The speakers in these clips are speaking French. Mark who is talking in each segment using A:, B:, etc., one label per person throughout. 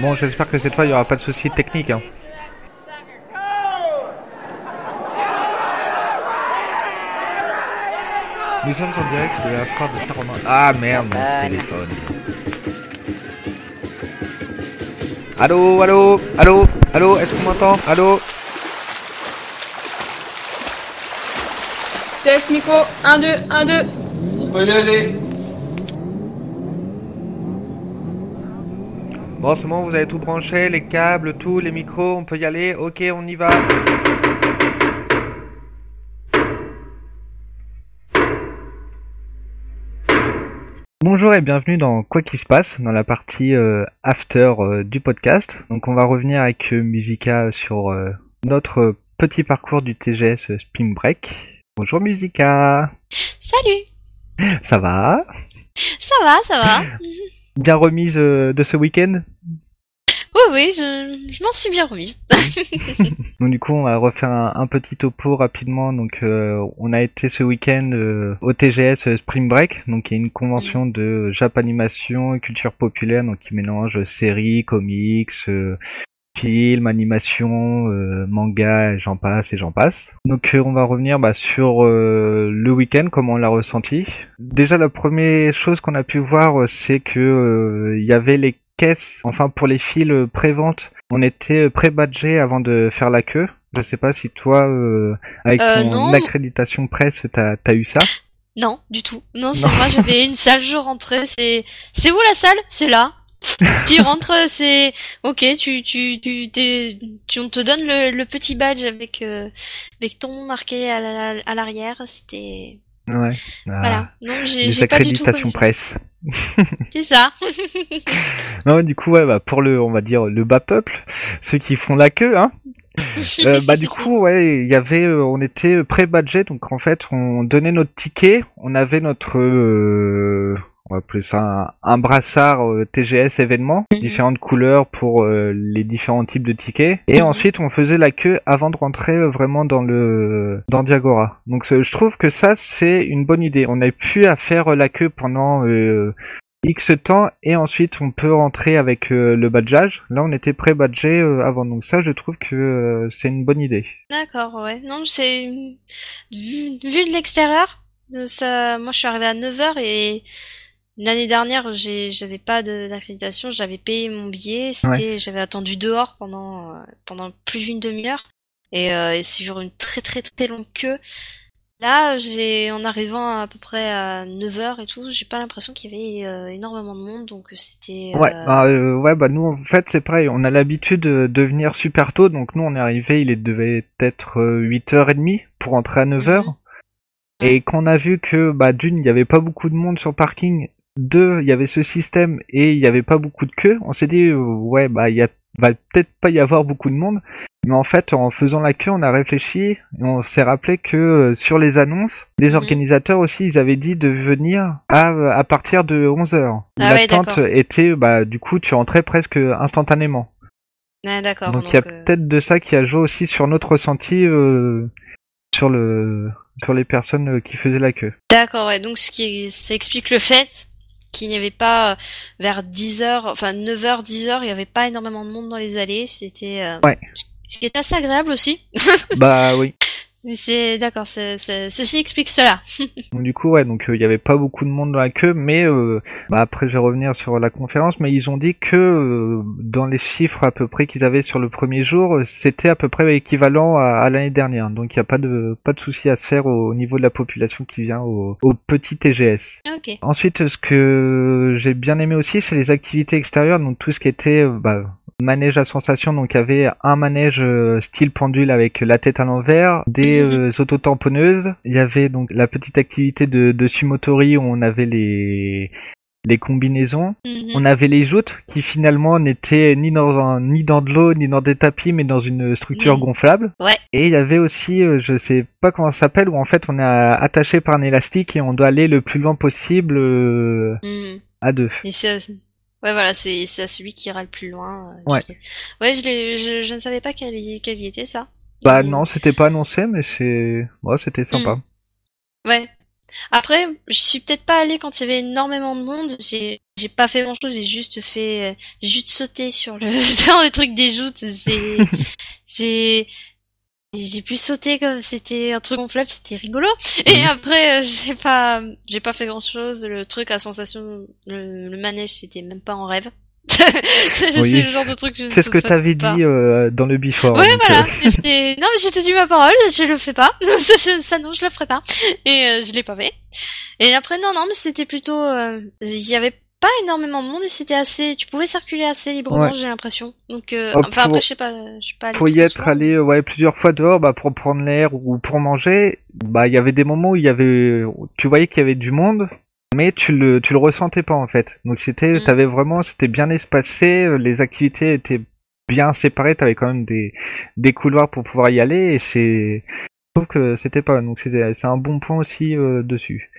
A: Bon, j'espère que cette fois il y aura pas de soucis techniques. Hein. Nous sommes en direct de la foire de Saint-Romain. Ah merde, mon téléphone. Allô, allô, allô, allô, est-ce qu'on m'entend? Allô?
B: Test micro, 1, 2, 1, 2.
C: On peut y aller.
A: Bon, c'est bon, vous avez tout branché, les câbles, tout, les micros, on peut y aller Ok, on y va. Bonjour et bienvenue dans Quoi qui se passe, dans la partie euh, after euh, du podcast. Donc on va revenir avec euh, Musica sur euh, notre petit parcours du TGS Spring Break. Bonjour Musica,
D: Salut
A: ça va?
D: Ça va, ça va
A: Bien remise euh, de ce week-end?
D: Oui, oui, je, je m'en suis bien remise.
A: Donc du coup, on va refaire un, un petit topo rapidement. Donc, euh, on a été ce week-end euh, au TGS Spring Break, donc qui est une convention de Japanimation et culture populaire, donc qui mélange séries, comics, euh, films, animation, euh, manga, et j'en passe et j'en passe. Donc, euh, on va revenir bah, sur euh, le week-end, comment on l'a ressenti. Déjà, la première chose qu'on a pu voir, euh, c'est que euh, il y avait les caisses, enfin pour les files euh, pré-vente, on était pré-badgé avant de faire la queue. Je sais pas si toi, euh, avec ton
D: non.
A: accréditation presse, t'as as eu ça.
D: Non, du tout. Non, c'est moi, j'avais une salle, je rentrais, c'est... C'est où la salle? C'est là. Tu rentres, c'est... Ok, tu, tu, tu, t'es- tu, on te donne le, le petit badge avec, euh, avec ton nom marqué à la- à l'arrière, c'était...
A: Ouais. Ah,
D: Voilà. Non, j'ai
A: Les
D: j'ai pas du tout connu ça.
A: presse.
D: C'est ça.
A: Non, du coup, ouais, bah, pour le, on va dire, le bas peuple, ceux qui font la queue, hein. Euh, bah, du coup, ouais, il y avait, euh, on était pré-badgé, donc en fait, on donnait notre ticket, on avait notre, euh, on va appeler ça un, un brassard euh, TGS événement,
D: Mhm.
A: différentes couleurs pour euh, les différents types de tickets, et
D: Mhm.
A: ensuite on faisait la queue avant de rentrer euh, vraiment dans le, dans Diagora. Donc je trouve que ça c'est une bonne idée. On a pu à faire la queue pendant euh, X temps et ensuite on peut rentrer avec euh, le badgeage. Là on était pré-badgé euh, avant, donc ça je trouve que euh, c'est une bonne idée.
D: D'accord, ouais. Non, c'est vu, vu de l'extérieur, ça, moi je suis arrivée à 9h et l'année dernière, j'avais pas d'accréditation, j'avais payé mon billet, c'était j'avais attendu dehors pendant euh, pendant plus d'une demi-heure et, euh, et c'est sur une très très très longue queue. Là, j'ai en arrivant à peu près à 9h et tout, j'ai pas l'impression qu'il y avait euh, énormément de monde donc c'était
A: Ouais, bah, euh, ouais, bah nous en fait c'est pareil, on a l'habitude de, venir super tôt, donc nous on est arrivé, il devait être euh, 8h30 pour entrer à 9h.
D: Mhm.
A: Et quand on a vu que bah d'une, il y avait pas beaucoup de monde sur le parking, deux, il y avait ce système et il y avait pas beaucoup de queue, on s'est dit euh, ouais bah il y a va peut-être pas y avoir beaucoup de monde. Mais en fait, en faisant la queue, on a réfléchi et on s'est rappelé que euh, sur les annonces, les organisateurs aussi, ils avaient dit de venir à, à partir de 11h.
D: Ah ouais,
A: L'attente
D: d'accord.
A: était, bah, du coup, tu rentrais presque instantanément.
D: ouais, d'accord.
A: Donc il y a
D: euh,
A: peut-être de ça qui a joué aussi sur notre ressenti euh, sur le sur les personnes qui faisaient la queue.
D: D'accord, ouais. Donc, ce qui, ça explique le fait qu'il n'y avait pas, euh, vers 10 heures, enfin 9 heures, 10 heures, il n'y avait pas énormément de monde dans les allées. C'était, euh,
A: Ouais.
D: ce qui est assez agréable aussi.
A: bah oui.
D: C'est, d'accord, ceci explique cela.
A: Donc, du coup, ouais, donc euh, il y avait pas beaucoup de monde dans la queue, mais euh, bah, après je vais revenir sur la conférence, mais ils ont dit que euh, dans les chiffres à peu près qu'ils avaient sur le premier jour, euh, c'était à peu près équivalent à, à l'année dernière. Donc il n'y a pas de pas de souci à se faire au, au niveau de la population qui vient au, au petit TGS.
D: Ok.
A: Ensuite, ce que j'ai bien aimé aussi, c'est les activités extérieures, donc tout ce qui était euh, bah, manège à sensation. Donc, il y avait un manège euh, style pendule avec la tête à l'envers, des euh, autotamponneuses. Il y avait donc la petite activité de, de sumotori où on avait les les combinaisons.
D: Mhm.
A: On avait les joutes qui finalement n'étaient ni dans un, ni dans de l'eau ni dans des tapis mais dans une structure gonflable.
D: Ouais.
A: Et il y avait aussi, euh, je sais pas comment ça s'appelle, où en fait on est attaché par un élastique et on doit aller le plus loin possible euh,
D: Mhm.
A: à deux.
D: Et ouais, voilà, c'est, à celui qui ira le plus loin. euh,
A: Ouais.
D: truc. Ouais, je je, je ne savais pas quel y, était ça.
A: Bah non, c'était pas annoncé, mais c'est, ouais, c'était sympa.
D: Mhm. Ouais. Après, je suis peut-être pas allée quand il y avait énormément de monde. J'ai j'ai pas fait grand chose, j'ai juste fait, j'ai juste sauté sur le dans les trucs des joutes. C'est, j'ai, j'ai pu sauter comme c'était un truc gonflable, c'était rigolo. Et
A: Mhm.
D: après, euh, j'ai pas, j'ai pas fait grand chose. Le truc à sensation, le, le manège, c'était même pas en rêve. c'est
A: Oui.
D: le genre de truc que je
A: C'est ce que t'avais dit euh, dans le before.
D: Ouais, voilà.
A: euh,
D: non, mais j'ai tenu ma parole, je le fais pas. ça, non, je le ferai pas. Et euh, je l'ai pas fait. Et après, non, non, mais c'était plutôt, euh, il y avait pas énormément de monde et c'était assez, tu pouvais circuler assez librement,
A: Ouais.
D: j'ai l'impression. Donc, euh,
A: Oh,
D: enfin
A: pour-
D: après, je sais pas, je suis pas allée
A: pour y être allé ouais plusieurs fois dehors bah pour prendre l'air ou pour manger bah il y avait des moments où il y avait tu voyais qu'il y avait du monde mais tu le tu le ressentais pas en fait donc c'était
D: Mm.
A: t'avais vraiment c'était bien espacé les activités étaient bien séparées t'avais quand même des des couloirs pour pouvoir y aller et c'est je trouve que c'était pas donc c'était c'est un bon point aussi euh, dessus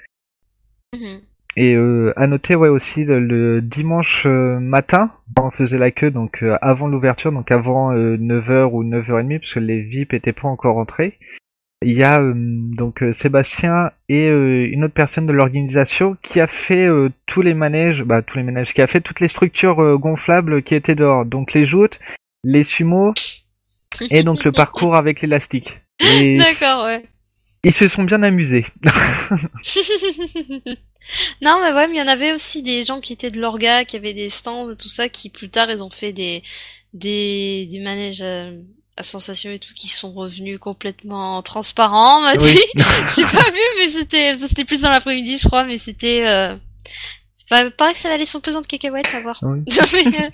D: Mhm.
A: Et euh, à noter ouais aussi le, le dimanche euh, matin, on faisait la queue donc euh, avant l'ouverture, donc avant 9h ou 9h30 parce que les VIP étaient pas encore rentrés. Il y a euh, donc euh, Sébastien et euh, une autre personne de l'organisation qui a fait euh, tous les manèges, bah tous les manèges, qui a fait toutes les structures euh, gonflables qui étaient dehors, donc les joutes, les sumos et donc le parcours avec l'élastique.
D: D'accord, ouais.
A: ils se sont bien amusés.
D: non, mais ouais, mais il y en avait aussi des gens qui étaient de l'orga, qui avaient des stands, tout ça, qui plus tard ils ont fait des des, des manèges euh, à sensation et tout, qui sont revenus complètement transparents, on m'a
A: Oui.
D: dit. J'ai pas vu, mais c'était c'était plus dans l'après-midi, je crois, mais c'était. Euh... Enfin, il paraît que ça valait son pesant de cacahuètes à voir.
A: Oui.
D: non, mais, euh,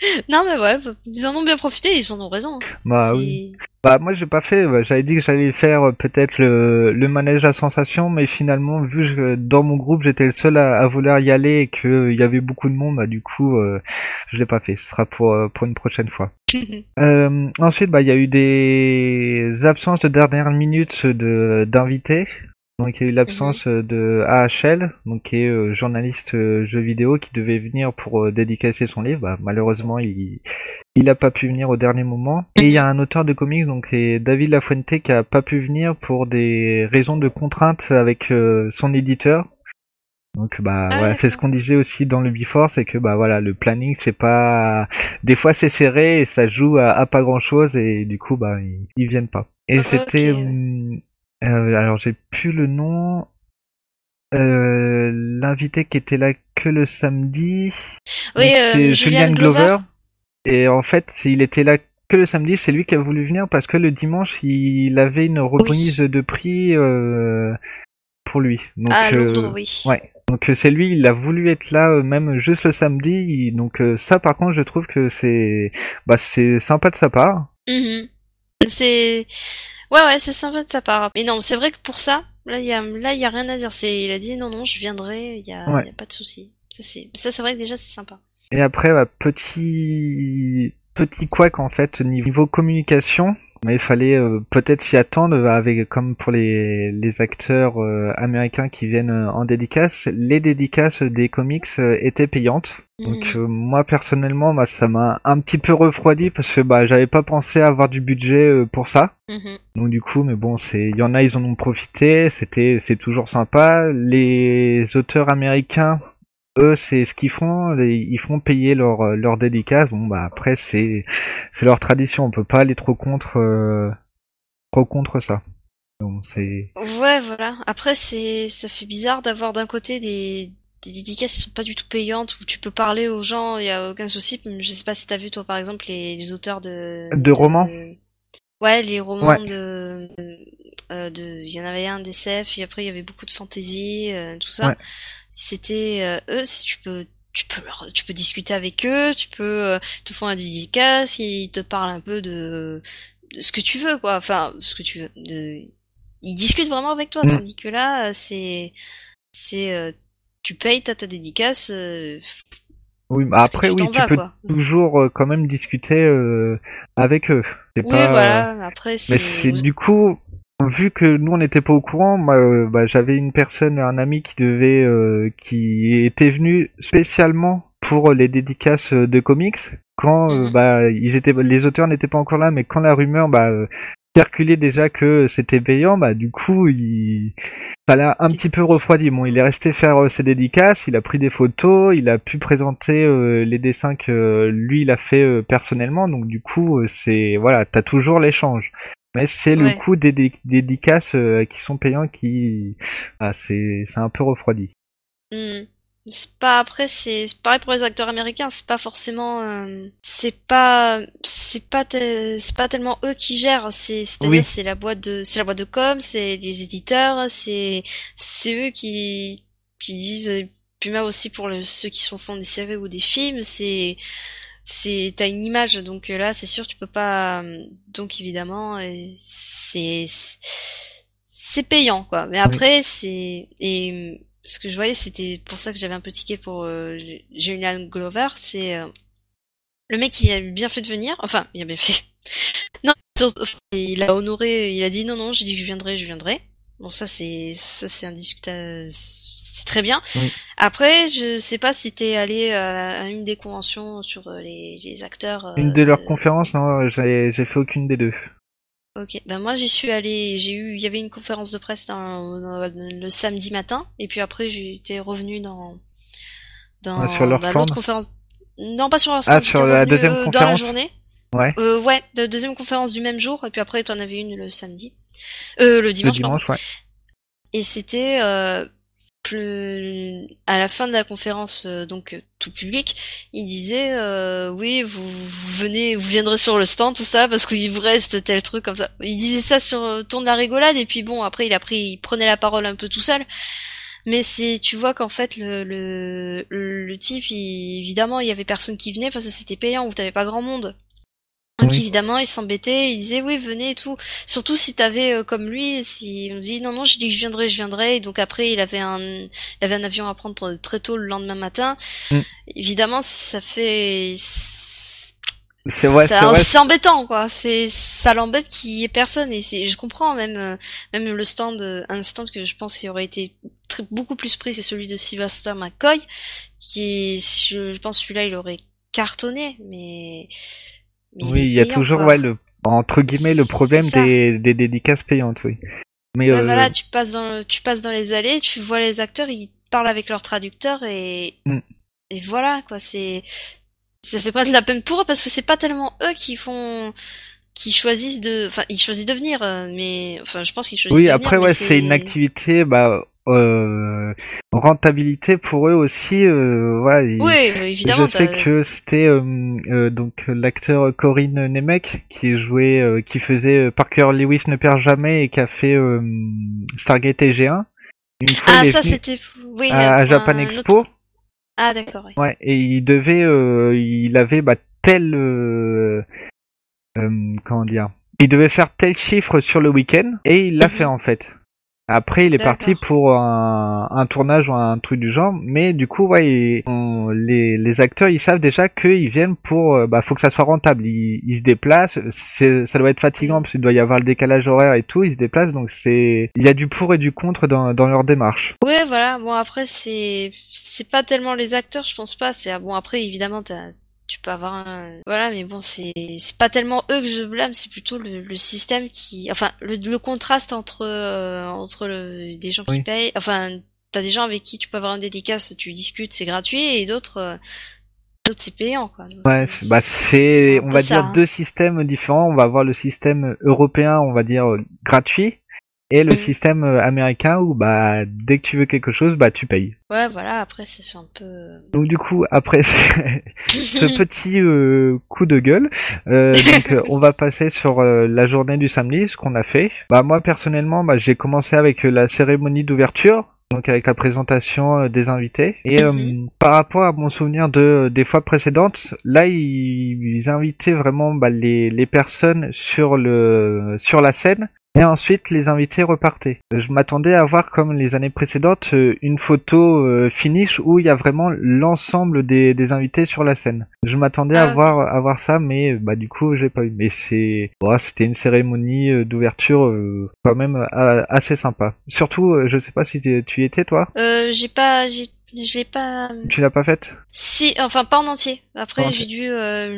D: non, mais ouais, ils en ont bien profité, ils en ont raison. hein.
A: Bah oui. Bah moi j'ai pas fait, bah, j'avais dit que j'allais faire euh, peut-être le, le manège à sensation, mais finalement vu que dans mon groupe j'étais le seul à, à vouloir y aller et qu'il y avait beaucoup de monde, bah du coup euh, je l'ai pas fait. Ce sera pour euh, pour une prochaine fois. Euh, ensuite bah il y a eu des absences de dernière minute de d'invités. Donc il y a eu l'absence euh, de AHL, donc qui est euh, journaliste euh, jeux vidéo qui devait venir pour euh, dédicacer son livre. Bah, malheureusement il il a pas pu venir au dernier moment. Et il y a un auteur de comics, donc c'est David Lafuente, qui a pas pu venir pour des raisons de contraintes avec son éditeur. Donc bah
D: Ah,
A: voilà, c'est ce qu'on disait aussi dans le Before, c'est que bah voilà, le planning c'est pas, des fois c'est serré et ça joue à, à pas grand chose et du coup bah ils, ils viennent pas. Et c'était, hum, euh, alors j'ai plus le nom. Euh, L'invité qui était là que le samedi,
D: Oui, euh,
A: c'est
D: Julian Glover.
A: Et en fait, s'il était là que le samedi, c'est lui qui a voulu venir parce que le dimanche, il avait une remise de prix euh, pour lui. Donc,
D: à Londres, oui.
A: ouais. Donc c'est lui, il a voulu être là même juste le samedi. il- Donc ça, par contre, je trouve que c'est, bah, c'est sympa de sa part.
D: Mhm. C'est ouais ouais c'est sympa de sa part. Mais non c'est vrai que pour ça là il y a là il y a rien à dire. C'est il a dit non non je viendrai il y a,
A: Ouais.
D: y a pas de souci. Ça c'est ça c'est vrai que déjà c'est sympa.
A: Et après, bah, petit petit couac en fait niveau communication. Mais il fallait euh, peut-être s'y attendre euh, avec comme pour les, les acteurs euh, américains qui viennent euh, en dédicace, les dédicaces des comics euh, étaient payantes. Donc
D: Mhm.
A: euh, moi personnellement, bah, ça m'a un petit peu refroidi parce que bah j'avais pas pensé avoir du budget euh, pour ça.
D: Mhm.
A: Donc du coup, mais bon, c'est, il y en a, ils en ont profité. C'était, c'est toujours sympa. Les auteurs américains, eux, c'est ce qu'ils font. Ils font payer leur euh, leur dédicace. Bon bah après, c'est c'est leur tradition. On peut pas aller trop contre euh, trop contre ça. Donc c'est
D: Ouais voilà. Après c'est ça fait bizarre d'avoir d'un côté des des dédicaces qui sont pas du tout payantes où tu peux parler aux gens il y a aucun souci. Je sais pas si t'as vu toi par exemple les, les auteurs de
A: De romans?
D: Ouais les romans
A: Ouais.
D: de euh, de il y en avait un d'SF et après il y avait beaucoup de fantasy euh, tout ça.
A: Ouais.
D: C'était euh, eux si tu peux tu peux leur- tu peux discuter avec eux, tu peux euh, te font un dédicace, ils te parlent un peu de, de ce que tu veux quoi, enfin ce que tu veux de ils discutent vraiment avec toi
A: Mm.
D: tandis que là euh, c'est c'est euh, tu payes t'as ta dédicace euh,
A: oui. bah après
D: tu
A: oui, tu
D: vas,
A: peux
D: quoi.
A: toujours euh, quand même discuter euh, avec eux. C'est
D: Oui
A: pas,
D: voilà, après c'est
A: Mais c'est du coup, vu que nous on n'était pas au courant, moi, euh, bah, j'avais une personne, un ami qui devait, euh, qui était venu spécialement pour les dédicaces euh, de comics. Quand euh,
D: Mhm.
A: bah ils étaient, les auteurs n'étaient pas encore là, mais quand la rumeur, bah, circulé déjà que c'était payant, bah du coup, il ça l'a un petit peu refroidi. Bon, il est resté faire ses dédicaces, il a pris des photos, il a pu présenter euh, les dessins que lui il a fait euh, personnellement. Donc du coup, c'est voilà, t'as toujours l'échange. Mais c'est le coût des, dédicaces qui sont payants qui, ah, c'est un peu refroidi.
D: Hmm. C'est pas après c'est pareil pour les acteurs américains, c'est pas forcément euh, c'est pas c'est pas c'est pas tellement eux qui gèrent, c'est c'est c'est la boîte de c'est la boîte de com, c'est les éditeurs, c'est c'est eux qui qui disent puis même aussi pour le, ceux qui sont font des séries ou des films, c'est c'est t'as une image donc là c'est sûr tu peux pas donc évidemment c'est c'est payant quoi mais après c'est et ce que je voyais, c'était pour ça que j'avais un peu ticket pour euh, Julian Glover, c'est euh, le mec qui a bien fait de venir, enfin, il a bien fait. non, il a honoré, il a dit non, non, j'ai dit que je viendrai, je viendrai. Bon, ça c'est, ça c'est indiscutable, très bien. Après, je sais pas si t'es allé à une des conventions sur euh, les, les acteurs.
A: Une de leurs conférences, non, j'ai fait aucune des deux.
D: Ok, ben moi j'y suis allée, j'ai eu, il y avait une conférence de presse le samedi matin, et puis après j'étais revenu dans dans,
A: sur l'autre
D: conférence. Non, pas sur leur
A: Ah, sur la deuxième
D: conférence.
A: Dans la
D: journée.
A: Ouais.
D: Euh, ouais, la deuxième conférence du même jour, et puis après t'en avais une le samedi, euh, le dimanche.
A: Le dimanche, ouais.
D: Et c'était euh, à la fin de la conférence euh, donc euh, tout public, il disait euh, oui vous, venez vous viendrez sur le stand tout ça parce qu'il vous reste tel truc comme ça. Il disait ça sur euh, ton de la rigolade et puis bon après il a pris il prenait la parole un peu tout seul. Mais c'est tu vois qu'en fait le le, le type évidemment il y avait personne qui venait parce que c'était payant ou t'avais pas grand monde. Donc évidemment, il s'embêtait, il disait oui, venez et tout. Surtout si t'avais euh, comme lui, si on dit non non, j'ai dit que je viendrai, je viendrai. Et donc après, il avait un, il avait un avion à prendre très tôt le lendemain matin. Mm. Évidemment, ça fait,
A: c'est
D: embêtant quoi. C'est ça l'embête qu'il y ait personne et je comprends même euh, même le stand, un stand que je pense qu'il aurait été très, beaucoup plus pris, c'est celui de Sylvester McCoy, qui est, je pense celui-là il aurait cartonné, mais
A: oui, il y a toujours ouais, le, entre guillemets le problème des, des dédicaces payantes, oui.
D: Mais euh... voilà, tu passes dans tu passes dans les allées, tu vois les acteurs, ils parlent avec leur traducteur et mm. et voilà quoi, c'est ça fait pas de la peine pour eux parce que c'est pas tellement eux qui font qui choisissent de enfin ils choisissent de venir euh, mais enfin je pense qu'ils choisissent
A: oui,
D: de
A: après ouais, c'est une activité bah euh, rentabilité pour eux aussi. Euh, voilà,
D: oui, évidemment.
A: Je sais que c'était euh, euh, donc l'acteur Corinne Nemec qui jouait, qui faisait Parker Lewis ne perd jamais et qui a fait Stargate TG1.
D: Une fois, ah ça c'était oui,
A: à, Japan Expo.
D: Ah d'accord. Oui.
A: Ouais, et il devait, il avait bah, tel comment dire, il devait faire tel chiffre sur le week-end et il l'a mhm. fait en fait. Après, il est parti pour un, un, tournage ou un truc du genre, mais du coup, ouais, les, les, acteurs, ils savent déjà qu'ils viennent pour, euh, bah, faut que ça soit rentable. Ils, ils se déplacent, ça doit être fatigant parce qu'il doit y avoir le décalage horaire et tout. Ils se déplacent, donc c'est, il y a du pour et du contre dans, dans leur démarche.
D: Ouais, voilà. Bon, après, c'est, c'est pas tellement les acteurs, je pense pas. C'est bon, après, évidemment, t'as tu peux avoir un... voilà mais bon c'est c'est pas tellement eux que je blâme c'est plutôt le, le système qui enfin le, le contraste entre euh, entre le, des gens qui payent enfin t'as des gens avec qui tu peux avoir un dédicace tu discutes c'est gratuit et d'autres euh, d'autres c'est payant quoi.
A: Ouais bah c'est on va dire hein. deux systèmes différents. On va avoir le système européen on va dire gratuit et le mm. système euh, américain où bah dès que tu veux quelque chose bah tu payes.
D: Ouais voilà après c'est un peu. Euh,
A: donc du coup après ce petit euh, coup de gueule, euh, donc on va passer sur la journée du samedi ce qu'on a fait. Bah moi personnellement bah j'ai commencé avec la cérémonie d'ouverture donc avec la présentation des invités. Et mm-hmm. par rapport à mon souvenir de des fois précédentes, là ils, ils invitaient vraiment bah, les, les personnes sur le sur la scène et ensuite, les invités repartaient. Je m'attendais à voir, comme les années précédentes, euh, une photo euh, finish où il y a vraiment l'ensemble des, des, invités sur la scène. Je m'attendais à ah, voir à voir ça, mais bah du coup, j'ai pas eu. Mais c'est, c'était une cérémonie euh, d'ouverture quand même assez sympa. Surtout, je sais pas si tu y étais toi.
D: Euh, j'ai pas, j'ai pas.
A: Tu l'as pas faite?
D: Si, enfin pas en entier. Après, j'ai dû,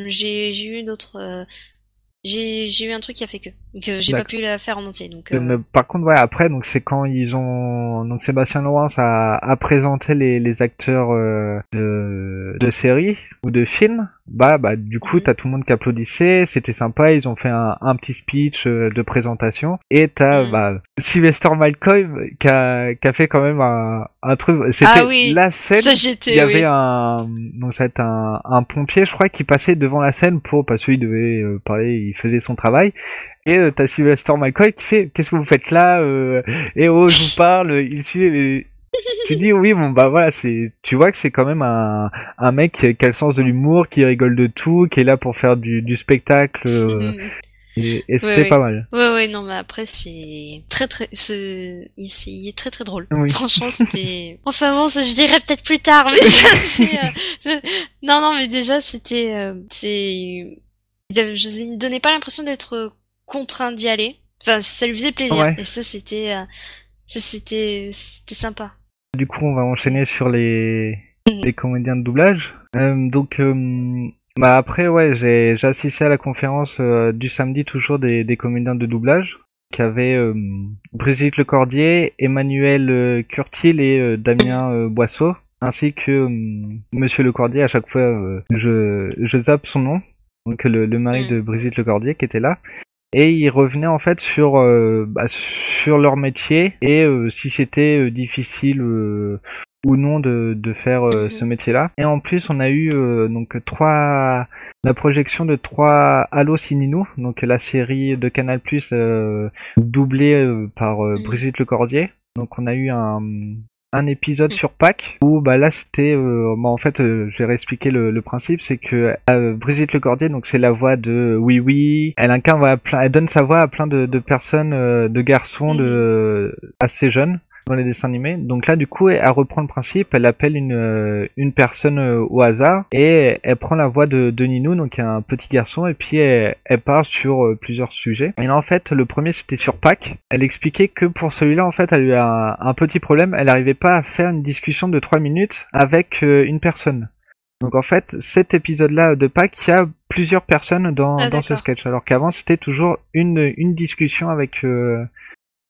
D: j'ai, j'ai eu d'autres j'ai j'ai eu un truc qui a fait que euh, j'ai pas pu la faire en entier donc
A: euh, par contre ouais après donc c'est quand ils ont donc Sébastien Laurence a, a présenté les, les acteurs euh, de, de séries ou de films bah bah du coup mhm. t'as tout le monde qui applaudissait c'était sympa ils ont fait un, un petit speech de présentation et t'as mhm. bah Sylvester Malcolm qui a, qui a fait quand même un, un truc c'était
D: ah oui,
A: la scène
D: il
A: y avait un donc ça un, un pompier je crois qui passait devant la scène pour parce qu'il devait parler il faisait son travail. Et euh, t'as Sylvester McCoy qui fait Qu'est-ce que vous faites là euh, Et oh, je vous parle. Il suit les... tu dis oui bon bah voilà c'est tu vois que c'est quand même un, un mec qui a le sens de l'humour qui rigole de tout qui est là pour faire du, du spectacle euh, et, et c'était pas mal
D: ouais ouais non mais après c'est très très ce il, est très très drôle franchement c'était enfin bon ça je dirais peut-être plus tard mais ça c'est euh, non non mais déjà c'était euh, c'est je ne donnais pas l'impression d'être contraint d'y aller. Enfin, ça lui faisait plaisir. Et ça, c'était, euh, c'était, c'était sympa.
A: Du coup, on va enchaîner sur les, mhm. les comédiens de doublage. Euh, donc, euh, bah après, ouais, j'ai, assisté à la conférence du samedi toujours des, des comédiens de doublage qui avait Brigitte Lecordier, Emmanuel Curtil et Damien Boisseau, ainsi que Monsieur Lecordier. À chaque fois, je, je zappe son nom donc le, le mari mm. de Brigitte Lecordier qui était là et il revenait en fait sur euh, bah, sur leur métier et euh, si c'était euh, difficile ou non de, de faire mm-hmm. ce métier-là. Et en plus, on a eu donc trois la projection de trois Allo Sininou, donc la série de Canal Plus doublée par mm. Brigitte Lecordier. Donc on a eu un, un épisode mm. sur Pâques où bah là c'était euh, bah, en fait euh, je vais réexpliquer le, le principe c'est que euh, Brigitte Lecordier donc c'est la voix de Oui Oui elle incarne elle donne sa voix à plein de, de personnes de garçons de assez jeunes dans les dessins animés. Donc là, du coup, elle reprend le principe, elle appelle une, euh, une personne euh, au hasard et elle prend la voix de, de Ninou, donc un petit garçon, et puis elle, elle part sur euh, plusieurs sujets. Et là, en fait, le premier, c'était sur Pâques. Elle expliquait que pour celui-là, en fait, elle a eu un, un petit problème. Elle n'arrivait pas à faire une discussion de 3 minutes avec une personne. Donc en fait, cet épisode-là de Pâques, il y a plusieurs personnes dans, ah, dans ce sketch, alors qu'avant c'était toujours une, une discussion avec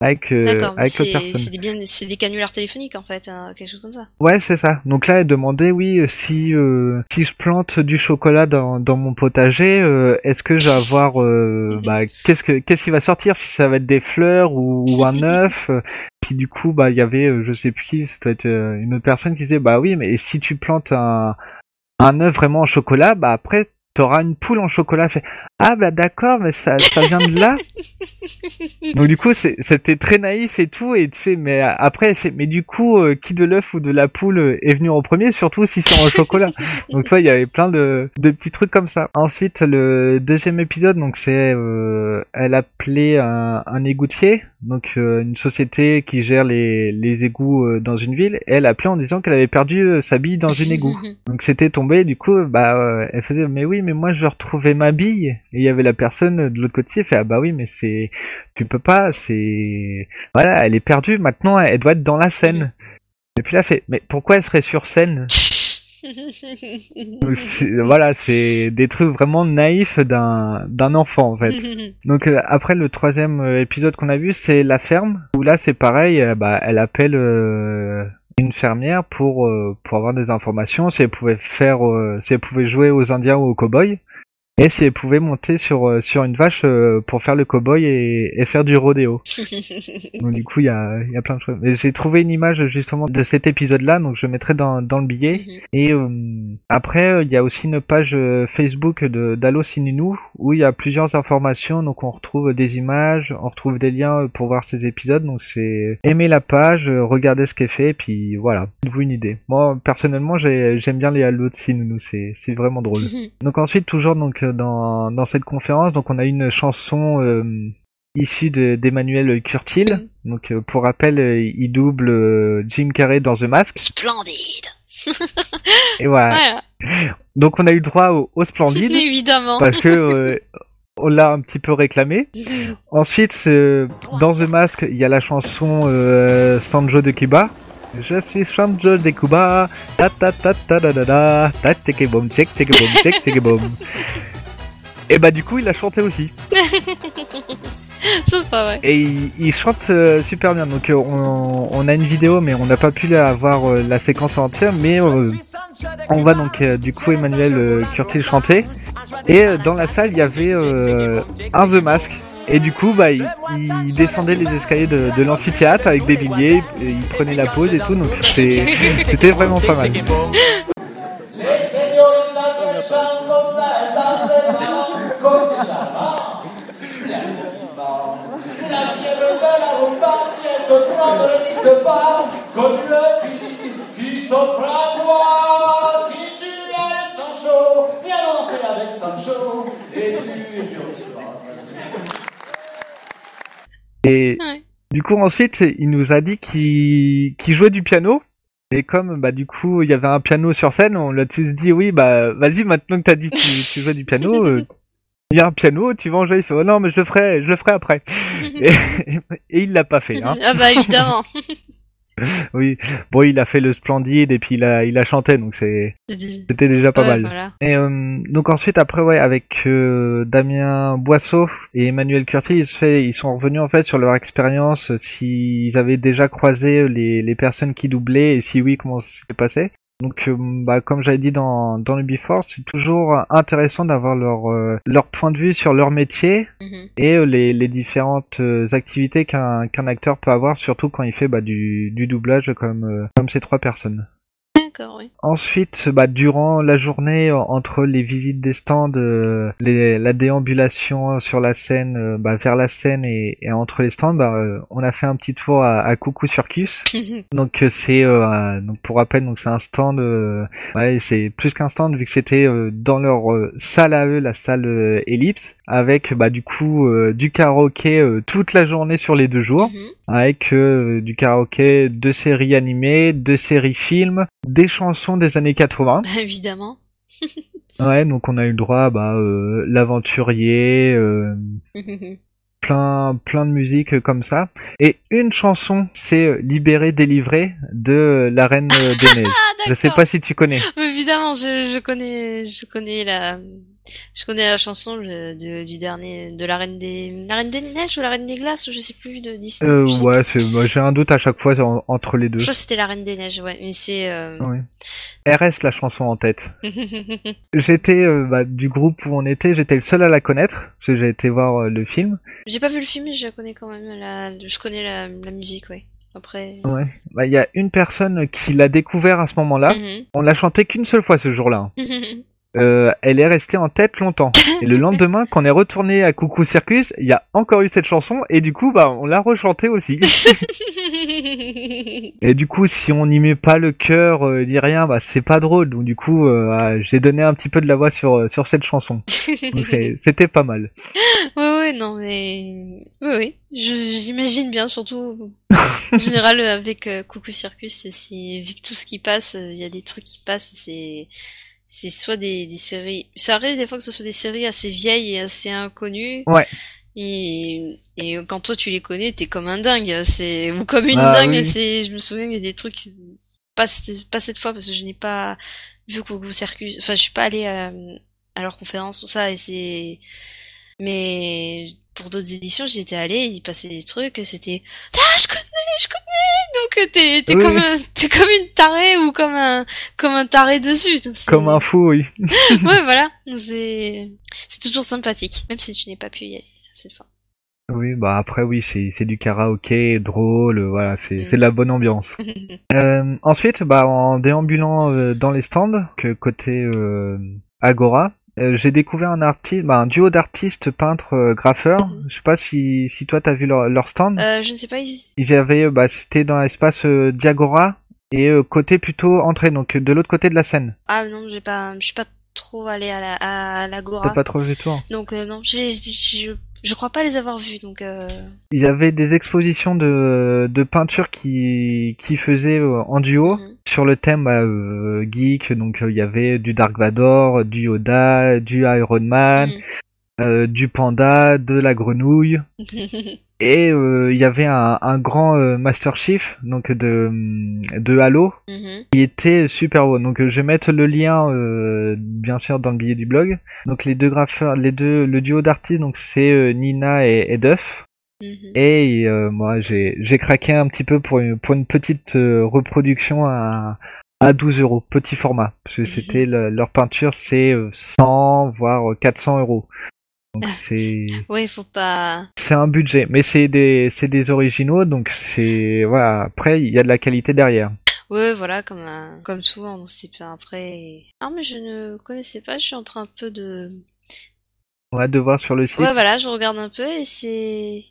A: avec euh, avec
D: c'est des c'est des canulars téléphoniques en fait, hein, quelque chose comme ça.
A: Ouais, c'est ça. Donc là, elle demandait oui euh, si euh, si je plante du chocolat dans dans mon potager, euh, est-ce que je vais avoir euh, bah qu'est-ce que qu'est-ce qui va sortir? Si ça va être des fleurs ou, un œuf? Puis du coup, bah il y avait je sais plus qui, être une autre personne qui disait bah oui, mais si tu plantes un un œuf vraiment en chocolat, bah après t'auras une poule en chocolat. Fait, ah bah d'accord, mais ça, ça vient de là. Donc du coup, c'était très naïf et tout, et tu fais, mais après, fait, mais du coup, euh, qui de l'œuf ou de la poule est venu en premier, surtout si c'est en chocolat? donc toi, il y avait plein de, de petits trucs comme ça. Ensuite, le deuxième épisode, donc c'est, euh, elle appelait un, un égoutier, donc euh, une société qui gère les, les égouts dans une ville. Et elle appelait en disant qu'elle avait perdu sa bille dans une égout. donc c'était tombé, du coup, bah, elle faisait, mais oui, mais moi je retrouver ma bille. Et il y avait la personne de l'autre côté qui fait, ah bah oui, mais c'est, tu peux pas, c'est, voilà, elle est perdue, maintenant elle doit être dans la scène. Et puis là, fait, mais pourquoi elle serait sur scène? Voilà, c'est des trucs vraiment naïfs d'un d'un enfant en fait. Donc euh, après le troisième euh, épisode qu'on a vu, c'est la ferme où là c'est pareil, euh, bah elle appelle une fermière pour pour avoir des informations si elle pouvait faire si elle pouvait jouer aux Indiens ou aux cowboys et si elle pouvait monter sur euh, sur une vache euh, pour faire le cowboy et, et faire du rodéo. donc du coup il y a y a plein de choses. J'ai trouvé une image justement de cet épisode-là, donc je mettrai dans dans le billet. Mhm. Et euh, après il y a aussi une page Facebook d'Allo Sininou où il y a plusieurs informations, donc on retrouve des images, on retrouve des liens pour voir ces épisodes. Donc c'est aimer la page, regarder ce qui est fait, et puis voilà, vous une idée. Moi personnellement j'aime bien les Allo Sininou, c'est c'est vraiment drôle. donc ensuite toujours donc dans, dans cette conférence. Donc on a une chanson euh, issue d'Emmanuel Curtil. Mm. Donc euh, pour rappel, euh, il double Jim Carrey dans The Mask.
D: Splendide.
A: Et voilà. Donc on a eu droit au, au Splendide.
D: Évidemment.
A: Parce que on l'a un petit peu réclamé. Ensuite, dans The Mask, il y a la chanson Sanjo de Cuba. Je suis Sanjo de Cuba. Ta ta ta ta da da da. Ta boom check boom check boom. Et bah du coup, il a chanté aussi.
D: C'est pas vrai.
A: Et il, il chante euh, super bien. Donc euh, on, on a une vidéo, mais on n'a pas pu avoir euh, la séquence entière. Mais on va donc du coup Emmanuel Curtil chanter. Et dans la salle, il y avait un The Mask. Et du coup, bah, il, il descendait les escaliers de, de l'amphithéâtre avec des billets, et il prenait la pause et tout, donc c'était vraiment pas mal.
C: ne résiste pas, comme une fille qui s'offre à toi. Si tu viens danser avec Sancho, et tu es
A: Et
D: Ouais.
A: du coup, ensuite, il nous a dit qu'il jouait du piano. Et comme bah du coup il y avait un piano sur scène, on l'a tous dit oui bah vas-y maintenant que t'as dit que tu, tu jouais du piano, euh, il y a un piano, tu vas en jouer. Il fait oh non mais je le ferai, je le ferai après. et, et il l'a pas fait. Hein.
D: ah bah évidemment.
A: Oui, bon il a fait le splendide et puis il a il a chanté donc c'est c'était déjà pas
D: Ouais,
A: mal.
D: Voilà.
A: Et euh, donc ensuite après ouais avec euh, Damien Boisseau et Emmanuel Curti ils, se fait, ils sont revenus en fait sur leur expérience euh, s'ils avaient déjà croisé les, les personnes qui doublaient et si oui comment ça s'était passé. Donc euh, bah comme j'avais dit dans dans le Before c'est toujours intéressant d'avoir leur euh, leur point de vue sur leur métier
D: Mhm.
A: et euh, les, les différentes euh, activités qu'un qu'un acteur peut avoir surtout quand il fait bah, du du doublage comme euh, comme ces trois personnes.
D: Oui.
A: Ensuite, bah, durant la journée, en- entre les visites des stands, euh, les, la déambulation sur la scène, euh, bah, vers la scène et, et entre les stands, bah, euh, on a fait un petit tour à, à Coucou Circus. Donc euh, c'est, euh, donc pour rappel, donc c'est un stand, euh, ouais, c'est plus qu'un stand vu que c'était euh, dans leur euh, salle à eux, la salle euh, Ellipse, avec bah du coup euh, du karaoké euh, toute la journée sur les deux jours
D: Mhm.
A: Avec euh, du karaoké, deux séries animées, deux séries films, des chansons des années 80.
D: Bah, évidemment.
A: Ouais, donc on a eu le droit à bah, euh, l'aventurier, euh, plein plein de musique euh, comme ça. Et une chanson, c'est euh, Libéré, délivré de la Reine des Neiges.
D: Ah
A: Je sais pas si tu connais.
D: Évidemment, je, je connais, je connais la, je connais la chanson le- de, du dernier, de la reine des, la reine des neiges ou la reine des glaces, ou je sais plus de Disney.
A: Euh, ouais, c'est, moi, j'ai un doute à chaque fois en- entre les deux.
D: Je crois que c'était la reine des neiges, ouais, mais c'est. Euh...
A: Ouais. RS la chanson en tête. J'étais euh, bah, du groupe où on était, j'étais le seul à la connaître parce que j'ai été voir euh, le film.
D: J'ai pas vu le film, mais je connais quand même la, je connais la, la musique, ouais. Après.
A: Ouais. Bah, il y a une personne qui l'a découvert à ce moment-là.
D: Mhm.
A: On l'a chanté qu'une seule fois ce jour-là. Euh, elle est restée en tête longtemps. Et le lendemain, quand on est retourné à Coucou Circus, il y a encore eu cette chanson et du coup, bah, on l'a rechantée aussi. Et du coup, si on n'y met pas le cœur euh, ni rien, bah, c'est pas drôle. Donc du coup, euh, ah, j'ai donné un petit peu de la voix sur euh, sur cette chanson. Donc c'était pas mal.
D: Oui, oui, non, mais oui, oui, je j'imagine bien, surtout en général euh, avec Coucou Circus, c'est vu que tout ce qui passe, il y a des trucs qui passent, c'est c'est soit des, des séries, ça arrive des fois que ce soit des séries assez vieilles et assez inconnues.
A: Ouais.
D: Et, et quand toi tu les connais, t'es comme un dingue, c'est ou comme une
A: Ah,
D: dingue.
A: oui.
D: C'est, je me souviens il y a des trucs pas pas cette fois parce que je n'ai pas vu Coucou Circus. Enfin, je suis pas allée à, à leur conférence tout ça et c'est mais pour d'autres éditions, j'y étais allée, ils y passaient des trucs, c'était ah je connais, je connais. Donc euh, t'es t'es
A: Oui.
D: comme un, t'es comme une tarée ou comme un comme un taré dessus. Donc,
A: Comme un fou, oui.
D: ouais voilà, c'est c'est toujours sympathique, même si je n'ai pas pu y aller cette fois.
A: Oui, bah après oui, c'est c'est du karaoké drôle, euh, voilà, c'est
D: Mm.
A: c'est de la bonne ambiance. Euh, ensuite, bah en déambulant euh, dans les stands, que côté euh, Agora, euh, j'ai découvert un artiste, bah, un duo d'artistes peintres euh, graffeurs. Je sais pas si si toi t'as vu leur, leur stand.
D: Euh, je ne sais pas, ils...
A: Ils avaient, euh, bah c'était dans l'espace Diagora et côté plutôt entrée, donc de l'autre côté de la scène.
D: ah non, j'ai pas, je suis pas trop allée à la à l'agora,
A: pas trop vu tour.
D: donc euh, non, j'ai je je crois pas les avoir vus, donc euh...
A: Ils avaient des expositions de de peinture qui qui faisaient euh, en duo.
D: mhm.
A: sur le thème bah, euh, geek, donc euh, il y avait du Dark Vador, du Yoda, du Iron Man, euh, du panda, de la grenouille. Et euh, il y avait un, un grand euh, Master Chief donc de de Halo
D: Mhm.
A: qui était super beau. Donc euh, je vais mettre le lien euh, bien sûr dans le billet du blog. Donc les deux graffeurs, les deux le duo d'artistes donc c'est euh, Nina et, et Duff.
D: Mhm.
A: Et euh, moi j'ai j'ai craqué un petit peu pour une pour une petite reproduction à à 12 euros, petit format. Parce que c'était le- leur peinture c'est euh, 100 voire 400 euros. Donc c'est
D: Ouais, faut pas.
A: c'est un budget, mais c'est des c'est des originaux donc c'est voilà après il y a de la qualité derrière.
D: Ouais, voilà, comme un... comme souvent. Donc c'est bien après. Ah, mais je ne connaissais pas. Je suis en train un peu de.
A: On va devoir sur le site.
D: Ouais, voilà, je regarde un peu et c'est.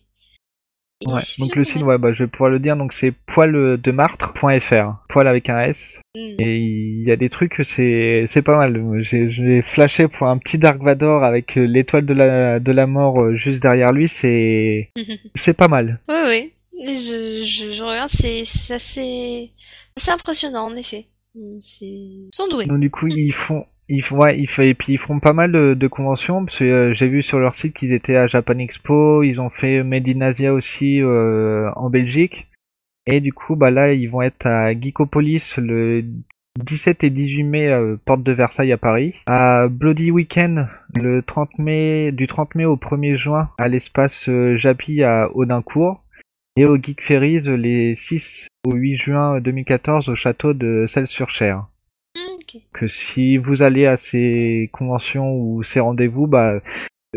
A: Ouais, donc le site,
D: ouais.
A: bah, je vais pouvoir le dire, donc c'est poildemartre.fr, poil avec un S,
D: Mm.
A: et il y a des trucs, c'est, c'est pas mal. J'ai, flashé pour un petit Dark Vador avec euh, l'étoile de la, de la mort euh, juste derrière lui, c'est, c'est pas mal.
D: Oui, oui. Je, je, je regarde, c'est c'est assez, assez impressionnant, en effet. Ils sont doués.
A: Donc du coup, ils font, ils font, ouais, ils font, et puis ils font pas mal de, de conventions, parce que euh, j'ai vu sur leur site qu'ils étaient à Japan Expo, ils ont fait Made in Asia aussi euh, en Belgique, et du coup, bah là, ils vont être à Geekopolis le 17 et 18 mai, euh, porte de Versailles à Paris, à Bloody Weekend le 30 mai, du 30 mai au 1er juin à l'espace euh, Japi à Audincourt, et au Geek Ferries les 6 au 8 juin 2014 au château de Celles-sur-Cher Que si vous allez à ces conventions ou ces rendez-vous, bah,